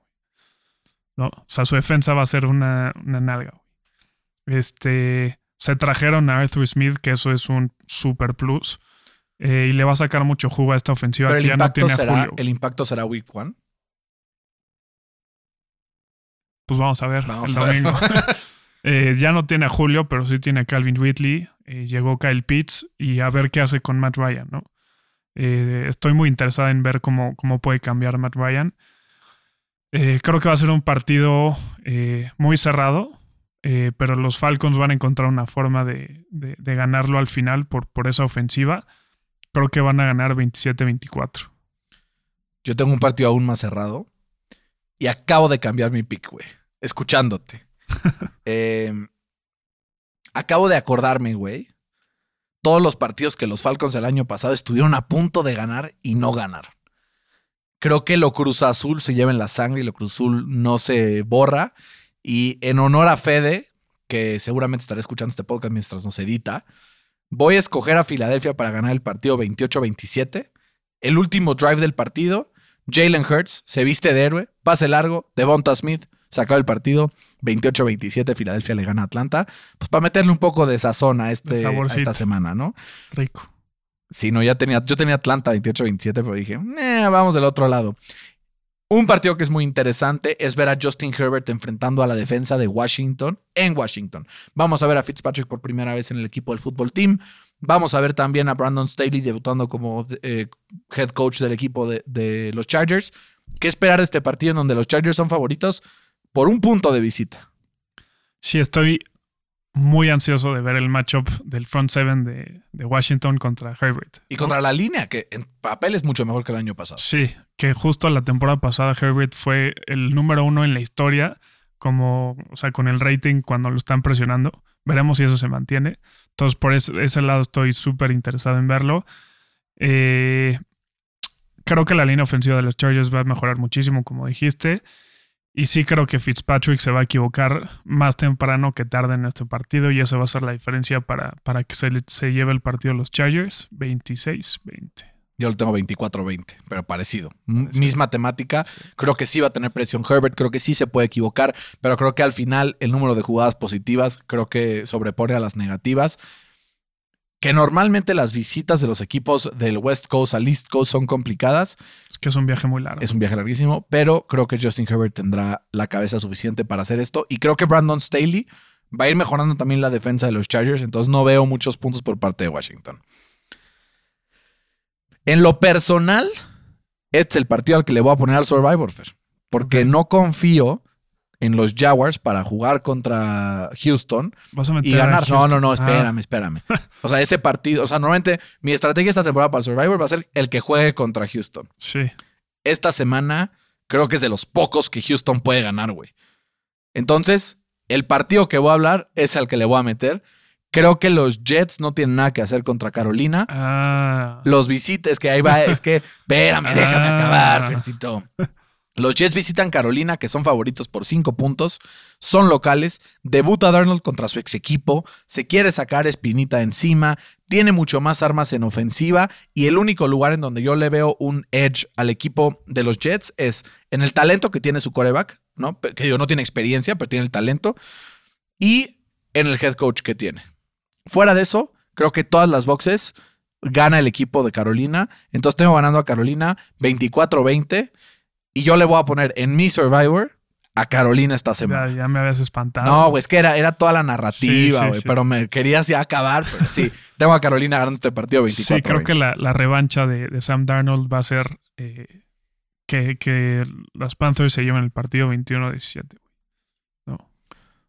¿No? O sea, su defensa va a ser una, una nalga. Este, se trajeron a Arthur Smith, que eso es un super plus. Eh, y le va a sacar mucho jugo a esta ofensiva Pero el impacto será, ¿El impacto será Week One? Pues vamos a ver el domingo. *laughs* Eh, ya no tiene a Julio, pero sí tiene a Calvin Whitley. eh, llegó Kyle Pitts y a ver qué hace con Matt Ryan, ¿no? Eh, estoy muy interesada en ver cómo, cómo puede cambiar Matt Ryan. Creo que va a ser un partido muy cerrado, pero los Falcons van a encontrar una forma de, de ganarlo al final por, por esa ofensiva. Creo que van a ganar 27-24. Yo tengo un partido aún más cerrado y acabo de cambiar mi pick, güey. Escuchándote. *laughs* Em, acabo de acordarme, güey. Todos los partidos que los Falcons el año pasado estuvieron a punto de ganar y no ganar. Creo que lo Cruz Azul se lleva en la sangre y lo Cruz Azul no se borra. Y en honor a Fede, que seguramente estará escuchando este podcast mientras nos edita, voy a escoger a Filadelfia para ganar el partido 28-27. El último drive del partido, Jalen Hurts se viste de héroe, pase largo, Devonta Smith se acaba el partido 28-27, Filadelfia le gana a Atlanta. Pues para meterle un poco de sazón a, este, a esta semana, ¿no? Rico. Sí, no, ya tenía, yo tenía Atlanta 28-27, pero dije, eh, vamos del otro lado. Un partido que es muy interesante es ver a Justin Herbert enfrentando a la defensa de Washington en Washington. Vamos a ver a Fitzpatrick por primera vez en el equipo del fútbol team. Vamos a ver también a Brandon Staley debutando como eh, head coach del equipo de, de los Chargers. ¿Qué esperar de este partido en donde los Chargers son favoritos? Por un punto de visita. Sí, estoy muy ansioso de ver el matchup del front seven de, Washington contra Herbert. Y contra la línea, que en papel es mucho mejor que el año pasado. Sí, que justo la temporada pasada Herbert fue el número uno en la historia, como, o sea, con el rating cuando lo están presionando. Veremos si eso se mantiene. Entonces, por ese, lado estoy súper interesado en verlo. Eh, creo que la línea ofensiva de los Chargers va a mejorar muchísimo, como dijiste. Y sí creo que Fitzpatrick se va a equivocar más temprano que tarde en este partido y eso va a ser la diferencia para, para que se, se lleve el partido los Chargers 26-20. Yo lo tengo 24-20, pero parecido. Misma temática. Creo que sí va a tener presión Herbert, creo que sí se puede equivocar, pero creo que al final el número de jugadas positivas creo que sobrepone a las negativas que normalmente las visitas de los equipos del West Coast al East Coast son complicadas. Es que es un viaje muy largo. Es un viaje larguísimo, pero creo que Justin Herbert tendrá la cabeza suficiente para hacer esto. Y creo que Brandon Staley va a ir mejorando también la defensa de los Chargers, entonces no veo muchos puntos por parte de Washington. En lo personal, este es el partido al que le voy a poner al Survivor Fair, porque no confío en los Jaguars para jugar contra Houston y ganar. No, no, no, ah. espérame, espérame. *laughs* O sea, ese partido, o sea, normalmente mi estrategia esta temporada para Survivor va a ser el que juegue contra Houston. Sí. Esta semana creo que es de los pocos que Houston puede ganar, güey. Entonces, el partido que voy a hablar es el que le voy a meter. Creo que los Jets no tienen nada que hacer contra Carolina. Ah. Los visites que ahí va, es que, espérame, *laughs* déjame ah. acabar, Fercito. *laughs* Los Jets visitan Carolina, que son favoritos por cinco puntos, son locales, debuta Darnold contra su ex equipo, se quiere sacar espinita encima, tiene mucho más armas en ofensiva y el único lugar en donde yo le veo un edge al equipo de los Jets es en el talento que tiene su coreback, ¿no? Que digo, no tiene experiencia, pero tiene el talento, y en el head coach que tiene. Fuera de eso, creo que todas las boxes gana el equipo de Carolina, entonces tengo ganando a Carolina 24-20 y yo le voy a poner en mi Survivor a Carolina esta semana. Ya, me habías espantado. No, güey, es que era, era toda la narrativa, güey. Pero me querías ya acabar. Pero sí, *laughs* tengo a Carolina ganando este partido 24. Sí, creo que la, revancha de, Sam Darnold va a ser eh, que, que los Panthers se lleven el partido 21-17. No.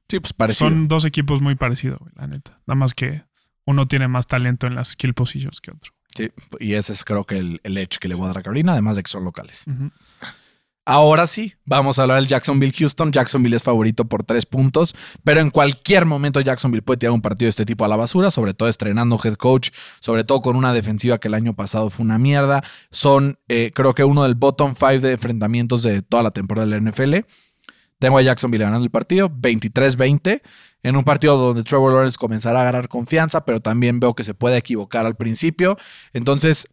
Sí, pues parecido. Son dos equipos muy parecidos, güey, la neta. Nada más que uno tiene más talento en las skill positions que otro. Sí, y ese es creo que el, el edge que le voy a dar a Carolina, además de que son locales. Ahora sí, vamos a hablar del Jacksonville-Houston. Jacksonville es favorito por tres puntos, pero en cualquier momento Jacksonville puede tirar un partido de este tipo a la basura, sobre todo estrenando head coach, sobre todo con una defensiva que el año pasado fue una mierda. Son, eh, creo que uno del bottom five de enfrentamientos de toda la temporada de la NFL. Tengo a Jacksonville ganando el partido, 23-20, en un partido donde Trevor Lawrence comenzará a agarrar confianza, pero también veo que se puede equivocar al principio. Entonces,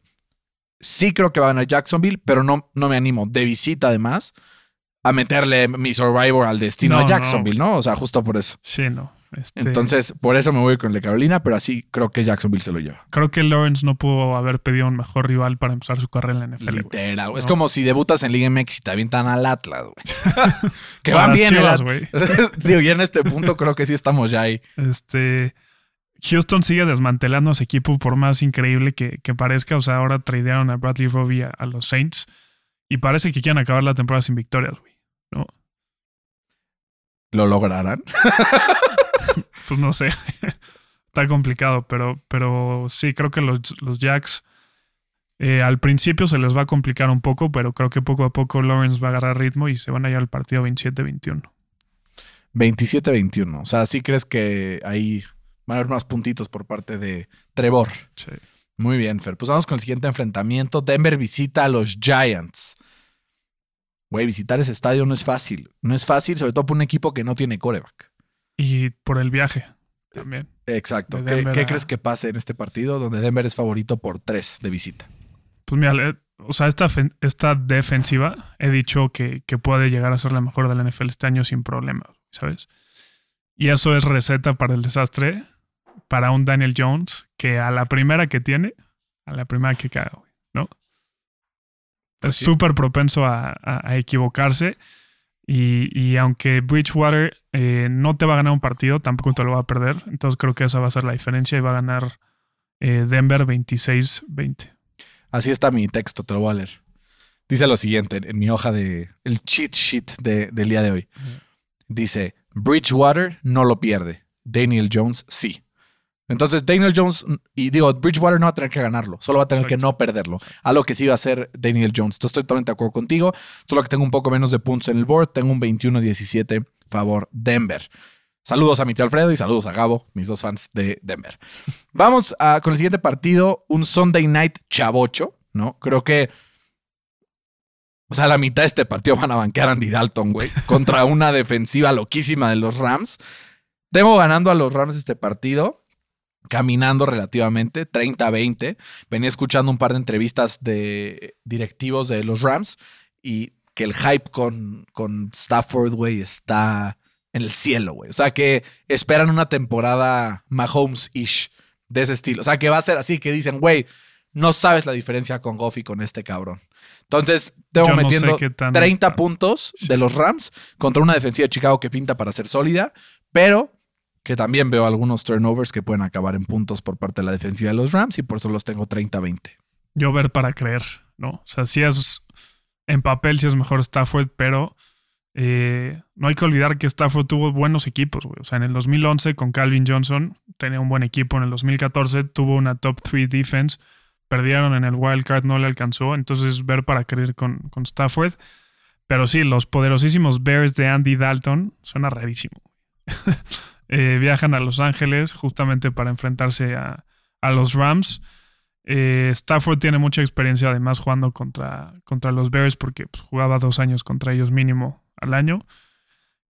Sí creo que van a Jacksonville, pero no, no me animo. De visita, además, a meterle mi Survivor al destino a Jacksonville, no. O sea, justo por eso. Sí, no. Este Entonces, por eso me voy con el de Carolina, pero así creo que Jacksonville se lo lleva. Creo que Lawrence no pudo haber pedido un mejor rival para empezar su carrera en la NFL. Literal. Es como si debutas en Liga MX y te avientan al Atlas, güey. *laughs* que van bien, güey. *laughs* Digo, y en este punto creo que sí estamos ya ahí. Este. Houston sigue desmantelando a ese equipo por más increíble que, que parezca. O sea, ahora tradearon a Bradley Robbie a, a, los Saints y parece que quieren acabar la temporada sin victorias, güey. ¿no? ¿Lo lograrán? *laughs* pues no sé. *laughs* Está complicado, pero, pero sí, creo que los, los Jacks eh, al principio se les va a complicar un poco, pero creo que poco a poco Lawrence va a agarrar ritmo y se van a ir al partido 27-21. 27-21. O sea, ¿sí crees que ahí van a haber más puntitos por parte de Trevor? Sí. Muy bien, Fer. Pues vamos con el siguiente enfrentamiento. Denver visita a los Giants. Güey, visitar ese estadio no es fácil. No es fácil, sobre todo por un equipo que no tiene coreback. Y por el viaje también. Exacto. ¿Qué, ¿Qué, crees que pase en este partido donde Denver es favorito por tres de visita? Pues mira, o sea, esta, esta defensiva he dicho que, que, puede llegar a ser la mejor del NFL este año sin problema, ¿sabes? Y eso es receta para el desastre para un Daniel Jones que a la primera que tiene, a la primera que cae, ¿no? Es súper sí. propenso a, a, a, equivocarse. Y, y aunque Bridgewater eh, no te va a ganar un partido, tampoco te lo va a perder. Entonces creo que esa va a ser la diferencia y va a ganar eh, Denver 26-20. Así está mi texto, te lo voy a leer. Dice lo siguiente en mi hoja de el cheat sheet de, del día de hoy. Dice, Bridgewater no lo pierde. Daniel Jones sí. Entonces, Daniel Jones, y digo, Bridgewater no va a tener que ganarlo, solo va a tener Exacto. que no perderlo. A lo que sí va a hacer Daniel Jones. Entonces, estoy totalmente de acuerdo contigo. Solo que tengo un poco menos de puntos en el board. Tengo un 21-17 favor Denver. Saludos a mi tío Alfredo y saludos a Gabo, mis dos fans de Denver. Vamos a, con el siguiente partido, un Sunday Night chavocho, ¿no? Creo que. O sea, la mitad de este partido van a banquear a Andy Dalton, güey, *laughs* contra una defensiva loquísima de los Rams. Tengo ganando a los Rams este partido caminando relativamente, 30-20. Venía escuchando un par de entrevistas de directivos de los Rams y que el hype con, con Stafford, güey, está en el cielo, güey. O sea, que esperan una temporada Mahomes-ish de ese estilo. O sea, que va a ser así, que dicen, güey, no sabes la diferencia con Goff y con este cabrón. Entonces, tengo no metiendo tan... 30 puntos sí. de los Rams contra una defensiva de Chicago que pinta para ser sólida, pero que también veo algunos turnovers que pueden acabar en puntos por parte de la defensiva de los Rams y por eso los tengo 30-20. Yo ver para creer, ¿no? O sea, si es en papel, si es mejor Stafford, pero eh, no hay que olvidar que Stafford tuvo buenos equipos, güey. O sea, en el 2011 con Calvin Johnson tenía un buen equipo, en el 2014 tuvo una top 3 defense, perdieron en el wild card, no le alcanzó, entonces ver para creer con, con Stafford. Pero sí, los poderosísimos Bears de Andy Dalton suena rarísimo. *laughs* eh, viajan a Los Ángeles justamente para enfrentarse a, a los Rams. Eh, Stafford tiene mucha experiencia además jugando contra, contra los Bears porque pues, jugaba dos años contra ellos mínimo al año.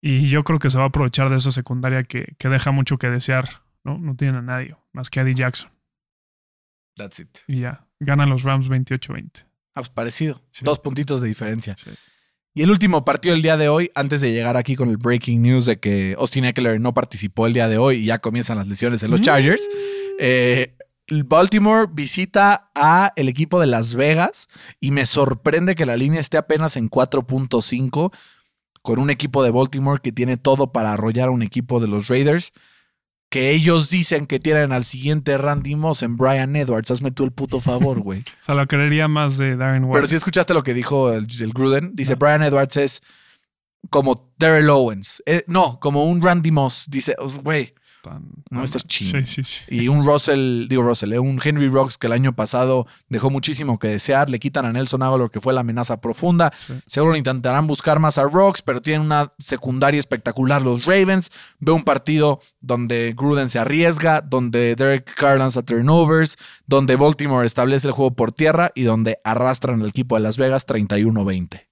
Y yo creo que se va a aprovechar de esa secundaria que, que deja mucho que desear. ¿no? no tienen a nadie más que a Eddie Jackson. That's it. Y ya, ganan los Rams 28-20. Ah, pues parecido. Sí. Dos puntitos de diferencia. Sí. Y el último partido del día de hoy, antes de llegar aquí con el breaking news de que Austin Eckler no participó el día de hoy y ya comienzan las lesiones en los Chargers, mm. eh, Baltimore visita a el equipo de Las Vegas y me sorprende que la línea esté apenas en 4.5 con un equipo de Baltimore que tiene todo para arrollar a un equipo de los Raiders que ellos dicen que tienen al siguiente Randy Moss en Brian Edwards. Hazme tú el puto favor, *laughs* güey. o sea, lo creería más de Darren Ward. Pero si escuchaste lo que dijo el, el Gruden, dice no. Brian Edwards es como Terrell Owens. Eh, no, como un Randy Moss. Dice, güey, Tan, no estás chido. Sí, sí, sí. Y un Russell, digo Russell, eh, un Henry Rocks que el año pasado dejó muchísimo que desear. Le quitan a Nelson Aguilar, que fue la amenaza profunda. Seguro intentarán buscar más a Rocks, pero tienen una secundaria espectacular los Ravens. Veo un partido donde Gruden se arriesga, donde Derek Carr lanza turnovers, donde Baltimore establece el juego por tierra y donde arrastran al equipo de Las Vegas 31-20.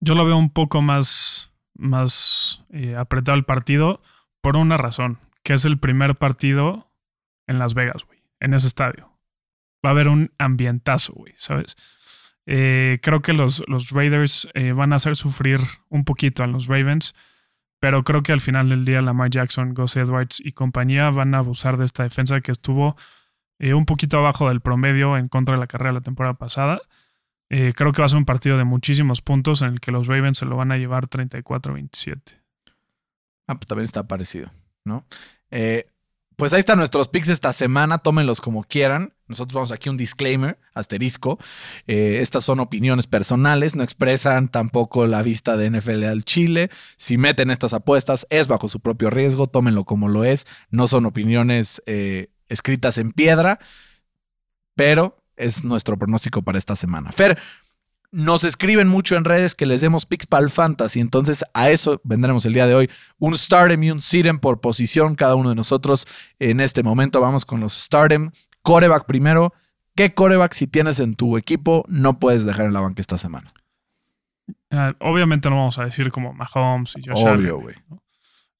Yo lo veo un poco más, más eh, apretado el partido por una razón, que es el primer partido en Las Vegas, güey, en ese estadio. Va a haber un ambientazo, güey, ¿sabes? Eh, creo que los, los Raiders eh, van a hacer sufrir un poquito a los Ravens, pero creo que al final del día Lamar Jackson, Gus Edwards y compañía van a abusar de esta defensa que estuvo eh, un poquito abajo del promedio en contra de la carrera la temporada pasada. Creo que va a ser un partido de muchísimos puntos en el que los Ravens se lo van a llevar 34-27. Ah, pues también está parecido, ¿no? Eh, pues ahí están nuestros picks esta semana, tómenlos como quieran. Nosotros vamos aquí un disclaimer, asterisco. Eh, estas son opiniones personales, no expresan tampoco la vista de NFL al Chile. Si meten estas apuestas, es bajo su propio riesgo, tómenlo como lo es. No son opiniones eh, escritas en piedra, pero es nuestro pronóstico para esta semana. Fer, nos escriben mucho en redes que les demos picks para el fantasy. Entonces, a eso vendremos el día de hoy. Un stardom y un sitem por posición, cada uno de nosotros. En este momento vamos con los stardom. Coreback primero. ¿Qué coreback, si tienes en tu equipo, no puedes dejar en la banca esta semana? Ah, obviamente no vamos a decir como Mahomes y Josh Obvio, güey.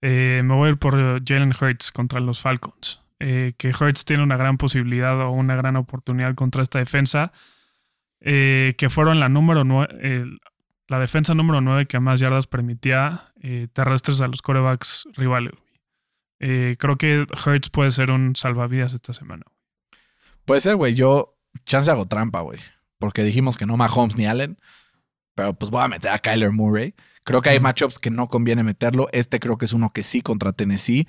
Eh, me voy a ir por Jalen Hurts contra los Falcons. Eh, que Hurts tiene una gran posibilidad o una gran oportunidad contra esta defensa. Eh, que fueron la número 9, la defensa número 9 que más yardas permitía eh, terrestres a los corebacks rivales. Eh, creo que Hertz puede ser un salvavidas esta semana. Puede ser, güey. Yo, chance hago trampa, güey. Porque dijimos que no Mahomes ni Allen. Pero pues voy a meter a Kyler Murray. Creo que hay matchups que no conviene meterlo. Este creo que es uno que sí contra Tennessee.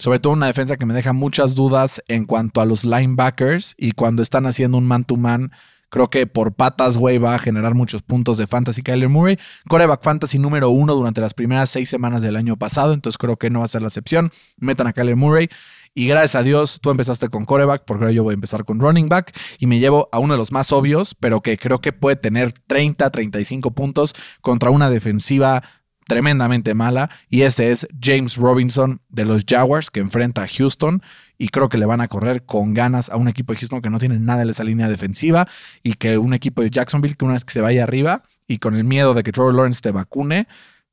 Sobre todo una defensa que me deja muchas dudas en cuanto a los linebackers y cuando están haciendo un man-to-man. man to man Creo que por patas, güey, va a generar muchos puntos de fantasy Kyler Murray. Coreback fantasy número uno durante las primeras seis semanas del año pasado, entonces creo que no va a ser la excepción. Metan a Kyler Murray. Y gracias a Dios, tú empezaste con coreback, porque ahora yo voy a empezar con running back. Y me llevo a uno de los más obvios, pero que creo que puede tener 30, 35 puntos contra una defensiva tremendamente mala. Y ese es James Robinson de los Jaguars, que enfrenta a Houston y creo que le van a correr con ganas a un equipo de Houston que no tiene nada en esa línea defensiva y que un equipo de Jacksonville que una vez que se vaya arriba y con el miedo de que Trevor Lawrence te vacune,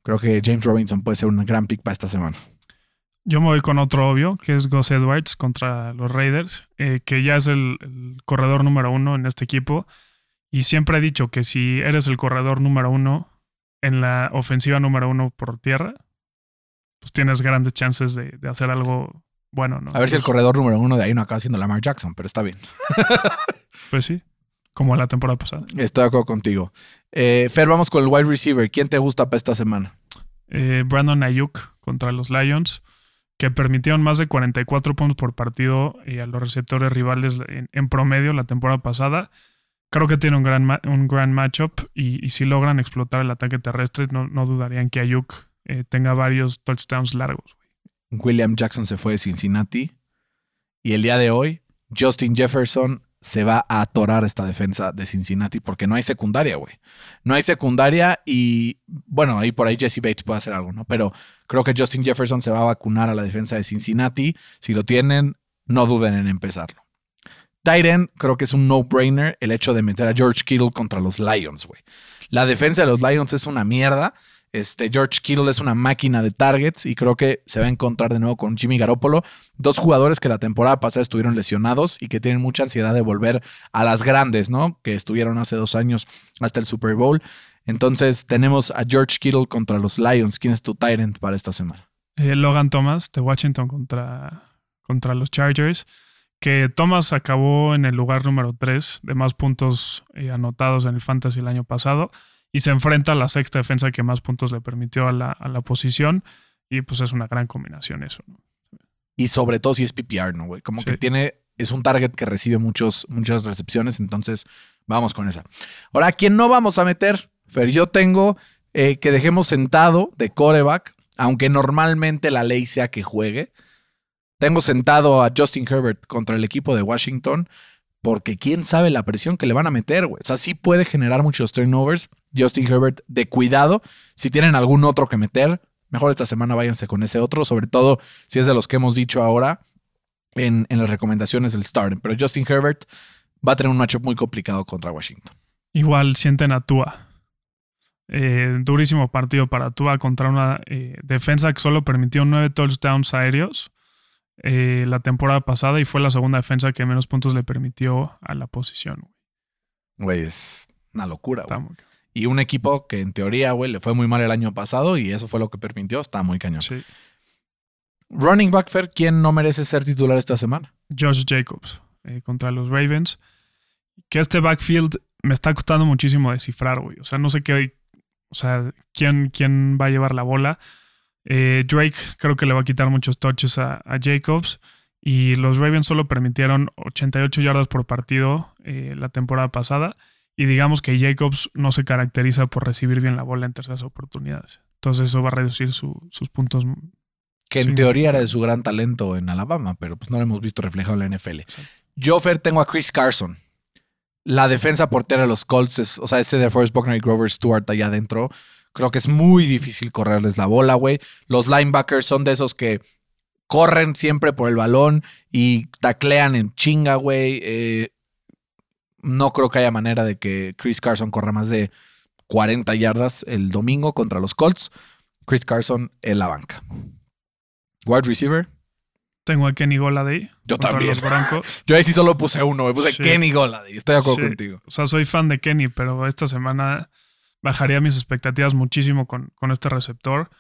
creo que James Robinson puede ser un gran pick para esta semana. Yo me voy con otro obvio, que es Gus Edwards contra los Raiders, eh, que ya es el, corredor número uno en este equipo. Y siempre he dicho que si eres el corredor número uno en la ofensiva número uno por tierra, pues tienes grandes chances de hacer algo bueno, no. A ver si el corredor número uno de ahí no acaba siendo Lamar Jackson, pero está bien. *laughs* pues sí, como la temporada pasada. Estoy de acuerdo contigo. Eh, Fer, vamos con el wide receiver. ¿Quién te gusta para esta semana? Eh, Brandon Ayuk contra los Lions, que permitieron más de 44 puntos por partido eh, a los receptores rivales en, promedio la temporada pasada. Creo que tiene un gran, un gran matchup y, si logran explotar el ataque terrestre, no, no dudarían que Ayuk tenga varios touchdowns largos. William Jackson se fue de Cincinnati. Y el día de hoy, Justin Jefferson se va a atorar esta defensa de Cincinnati porque no hay secundaria, güey. No hay secundaria y, bueno, ahí por ahí Jesse Bates puede hacer algo, ¿no? Pero creo que Justin Jefferson se va a vacunar a la defensa de Cincinnati. Si lo tienen, no duden en empezarlo. Tyren, creo que es un no-brainer el hecho de meter a George Kittle contra los Lions, güey. La defensa de los Lions es una mierda. Este, George Kittle es una máquina de targets y creo que se va a encontrar de nuevo con Jimmy Garoppolo, dos jugadores que la temporada pasada estuvieron lesionados y que tienen mucha ansiedad de volver a las grandes, ¿no? Que estuvieron hace dos años hasta el Super Bowl. Entonces tenemos a George Kittle contra los Lions. ¿Quién es tu Tyrant para esta semana? Eh, Logan Thomas de Washington contra, contra los Chargers. Que Thomas acabó en el lugar número 3 de más puntos eh, anotados en el Fantasy el año pasado y se enfrenta a la sexta defensa que más puntos le permitió a la, a la posición. Y pues es una gran combinación eso. ¿no? Y sobre todo si es PPR, ¿no, güey? Como sí. que tiene, es un target que recibe muchos, muchas recepciones, entonces vamos con esa. Ahora, ¿a quién no vamos a meter? Fer, yo tengo eh, que dejemos sentado de coreback, aunque normalmente la ley sea que juegue. Tengo sentado a Justin Herbert contra el equipo de Washington, porque quién sabe la presión que le van a meter, güey. O sea, sí puede generar muchos turnovers. Justin Herbert, de cuidado. Si tienen algún otro que meter, mejor esta semana váyanse con ese otro, sobre todo si es de los que hemos dicho ahora en, las recomendaciones del starting. Pero Justin Herbert va a tener un matchup muy complicado contra Washington. Igual sienten a Tua. Eh, durísimo partido para Tua contra una eh, defensa que solo permitió nueve touchdowns aéreos eh, la temporada pasada y fue la segunda defensa que menos puntos le permitió a la posición. Güey, es una locura. Güey. Y un equipo que en teoría, güey, le fue muy mal el año pasado y eso fue lo que permitió. Está muy cañón. Sí. Running back, Fer, ¿quién no merece ser titular esta semana? Josh Jacobs eh, contra los Ravens. Que este backfield me está costando muchísimo descifrar, güey. O sea, no sé qué. O sea, quién, quién va a llevar la bola. Eh, Drake creo que le va a quitar muchos touches a, a, Jacobs. Y los Ravens solo permitieron 88 yardas por partido eh, la temporada pasada. Y digamos que Jacobs no se caracteriza por recibir bien la bola en terceras oportunidades. Entonces eso va a reducir su- sus puntos. Que en teoría era de su gran talento en Alabama, pero pues no lo hemos visto reflejado en la NFL. Exacto. Yo, Fer, tengo a Chris Carson. La defensa portera de los Colts, es, o sea, ese de Forrest Buckner y Grover Stewart allá adentro, creo que es muy difícil correrles la bola, güey. Los linebackers son de esos que corren siempre por el balón y taclean en chinga, güey. Eh, no creo que haya manera de que Chris Carson corra más de 40 yardas el domingo contra los Colts. Chris Carson en la banca. Wide receiver. Tengo a Kenny Goladay. Yo también. Los. *laughs* Yo ahí sí solo puse uno, me puse Sí. Kenny Golladay. Estoy de acuerdo Sí. contigo. O sea, soy fan de Kenny, pero esta semana bajaría mis expectativas muchísimo con, con este receptor.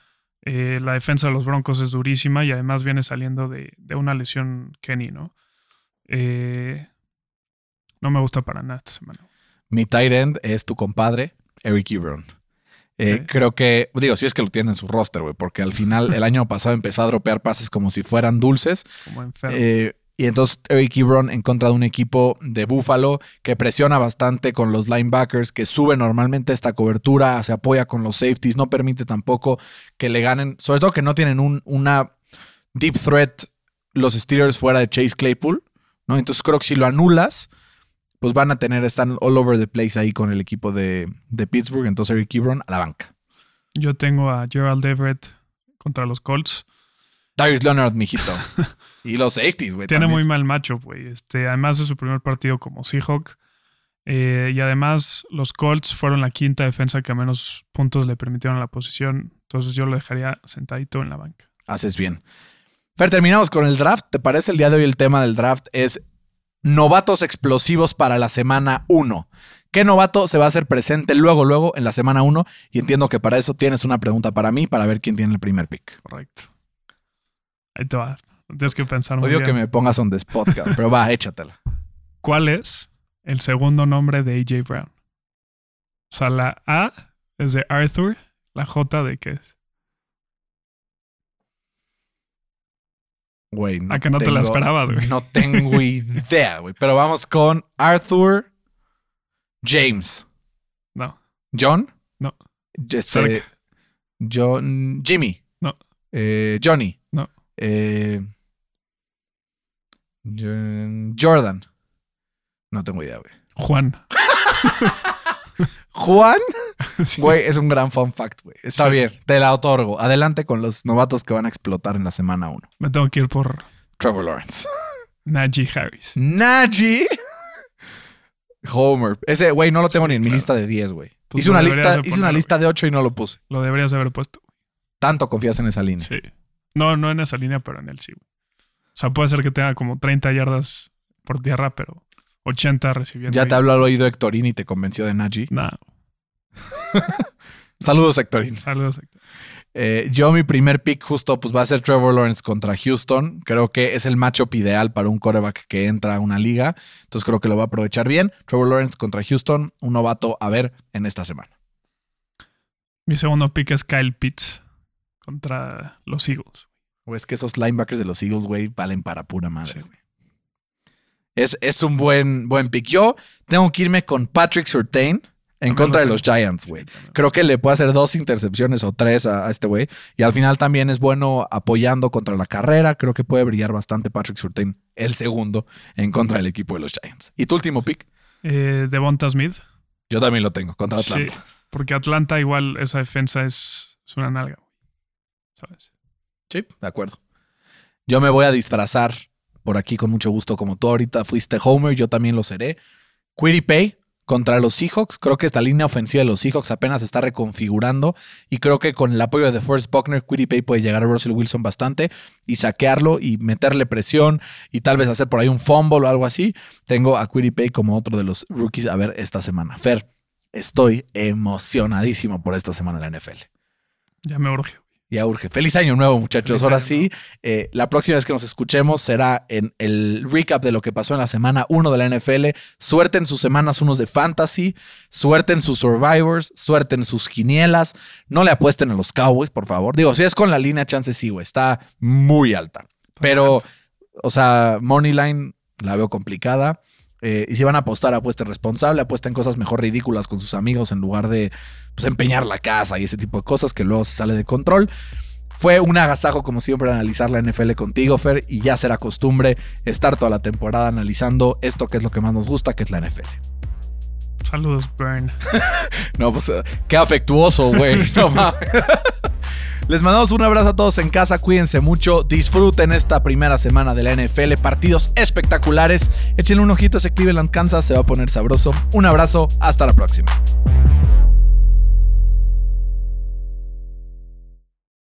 Eh, la defensa de los Broncos es durísima y además viene saliendo de, de una lesión Kenny, ¿no? Eh, no me gusta para nada esta semana. Mi tight end es tu compadre, Eric Ebron. Eh. Creo que, digo, si es que lo tiene en su roster, güey, porque al final el año pasado empezó a dropear pases como si fueran dulces. Como enfermo. Eh, y entonces Eric Ebron en contra de un equipo de Buffalo que presiona bastante con los linebackers, que sube normalmente esta cobertura, se apoya con los safeties, no permite tampoco que le ganen, sobre todo que no tienen un, una deep threat los Steelers fuera de Chase Claypool, ¿no? Entonces creo que si lo anulas, pues van a tener, están all over the place ahí con el equipo de, de Pittsburgh, entonces Eric Ebron a la banca. Yo tengo a Gerald Everett contra los Colts. Darius Leonard, mijito. *laughs* y los safeties, güey. Tiene también. muy mal macho, güey. Este, además de su primer partido como Seahawk. Eh, y además, los Colts fueron la quinta defensa que a menos puntos le permitieron a la posición. Entonces yo lo dejaría sentadito en la banca. Haces bien. Fer, terminamos con el draft. ¿Te parece el día de hoy el tema del draft es novatos explosivos para la semana 1? ¿Qué novato se va a hacer presente luego, luego en la semana 1? Y entiendo que para eso tienes una pregunta para mí, para ver quién tiene el primer pick. Correcto. Ahí te va. Tienes que pensar muy Odio bien. que me pongas on the spot, pero va, *laughs* échatela. ¿Cuál es el segundo nombre de AJ Brown? O sea, la A es de Arthur, la J de qué es. Güey, no ¿A que no te la esperabas, güey? No tengo idea, güey. Pero vamos con Arthur James. No. ¿John? No. Este. John. Jimmy. No. Eh, Johnny. Eh, Jo- Jordan. No tengo idea, güey. Juan. *laughs* Juan, *laughs* Sí. güey, es un gran fun fact, güey. Está Sí. bien, te la otorgo. Adelante con los novatos que van a explotar en la semana 1. Me tengo que ir por Trevor Lawrence. Najee Harris. Najee. Homer. Ese, güey, no lo tengo ni en mi lista de 10, güey. Pues hice una lista, de hice una lista de 8 y no lo puse. Lo deberías haber puesto. Tanto confías en esa línea. Sí. No, no en esa línea, pero en el sí. güey. O sea, puede ser que tenga como 30 yardas por tierra, pero 80 recibiendo. Ya te habló al oído Hectorín y te convenció de Najee. Nada. *laughs* Saludos, Hectorín. Saludos. Héctor. Eh, yo mi primer pick justo pues va a ser Trevor Lawrence contra Houston. Creo que es el matchup ideal para un quarterback que entra a una liga. Entonces creo que lo va a aprovechar bien. Trevor Lawrence contra Houston, un novato a ver en esta semana. Mi segundo pick es Kyle Pitts contra los Eagles. O es que esos linebackers de los Eagles, güey, valen para pura madre, Sí. güey. Es, es un buen, buen pick. Yo tengo que irme con Patrick Surtain en También contra de los. Giants, güey. Sí. Creo que le puede hacer dos intercepciones o tres a, a este güey. Y al final también es bueno apoyando contra la carrera. Creo que puede brillar bastante Patrick Surtain, el segundo, en contra del equipo de los Giants. ¿Y tu último pick? Eh, Devonta Smith. Yo también lo tengo, contra Atlanta. Sí, porque Atlanta igual esa defensa es, es una nalga. Sí, de acuerdo. Yo me voy a disfrazar por aquí con mucho gusto, como tú ahorita fuiste Homer, yo también lo seré. Pay contra los Seahawks. Creo que esta línea ofensiva de los Seahawks apenas se está reconfigurando y creo que con el apoyo de Forrest Buckner, Pay puede llegar a Russell Wilson bastante y saquearlo y meterle presión y tal vez hacer por ahí un fumble o algo así. Tengo a Pay como otro de los rookies a ver esta semana. Fer, estoy emocionadísimo por esta semana en la NFL. Ya me urge. Ya urge. Feliz año nuevo, muchachos. Feliz Ahora año sí, eh, la próxima vez que nos escuchemos será en el recap de lo que pasó en la semana 1 de la NFL. Suerte en sus semanas unos de fantasy, suerte en sus survivors, suerte en sus quinielas. No le apuesten a los Cowboys, por favor. Digo, si es con la línea, chance sí, güey. Está muy alta. Pero O sea, Moneyline la veo complicada. Eh, y si van a apostar, apuesten responsable, apuesten cosas mejor ridículas con sus amigos en lugar de pues, empeñar la casa y ese tipo de cosas que luego se sale de control. Fue un agasajo, como siempre, analizar la NFL contigo, Fer, y ya será costumbre estar toda la temporada analizando esto que es lo que más nos gusta, que es la NFL. Saludos, Burn. *laughs* no, pues qué afectuoso, güey. No *laughs* mames. Les mandamos un abrazo a todos en casa, cuídense mucho, disfruten esta primera semana de la NFL, partidos espectaculares. Échenle un ojito a ese Cleveland, Kansas, se va a poner sabroso. Un abrazo, hasta la próxima.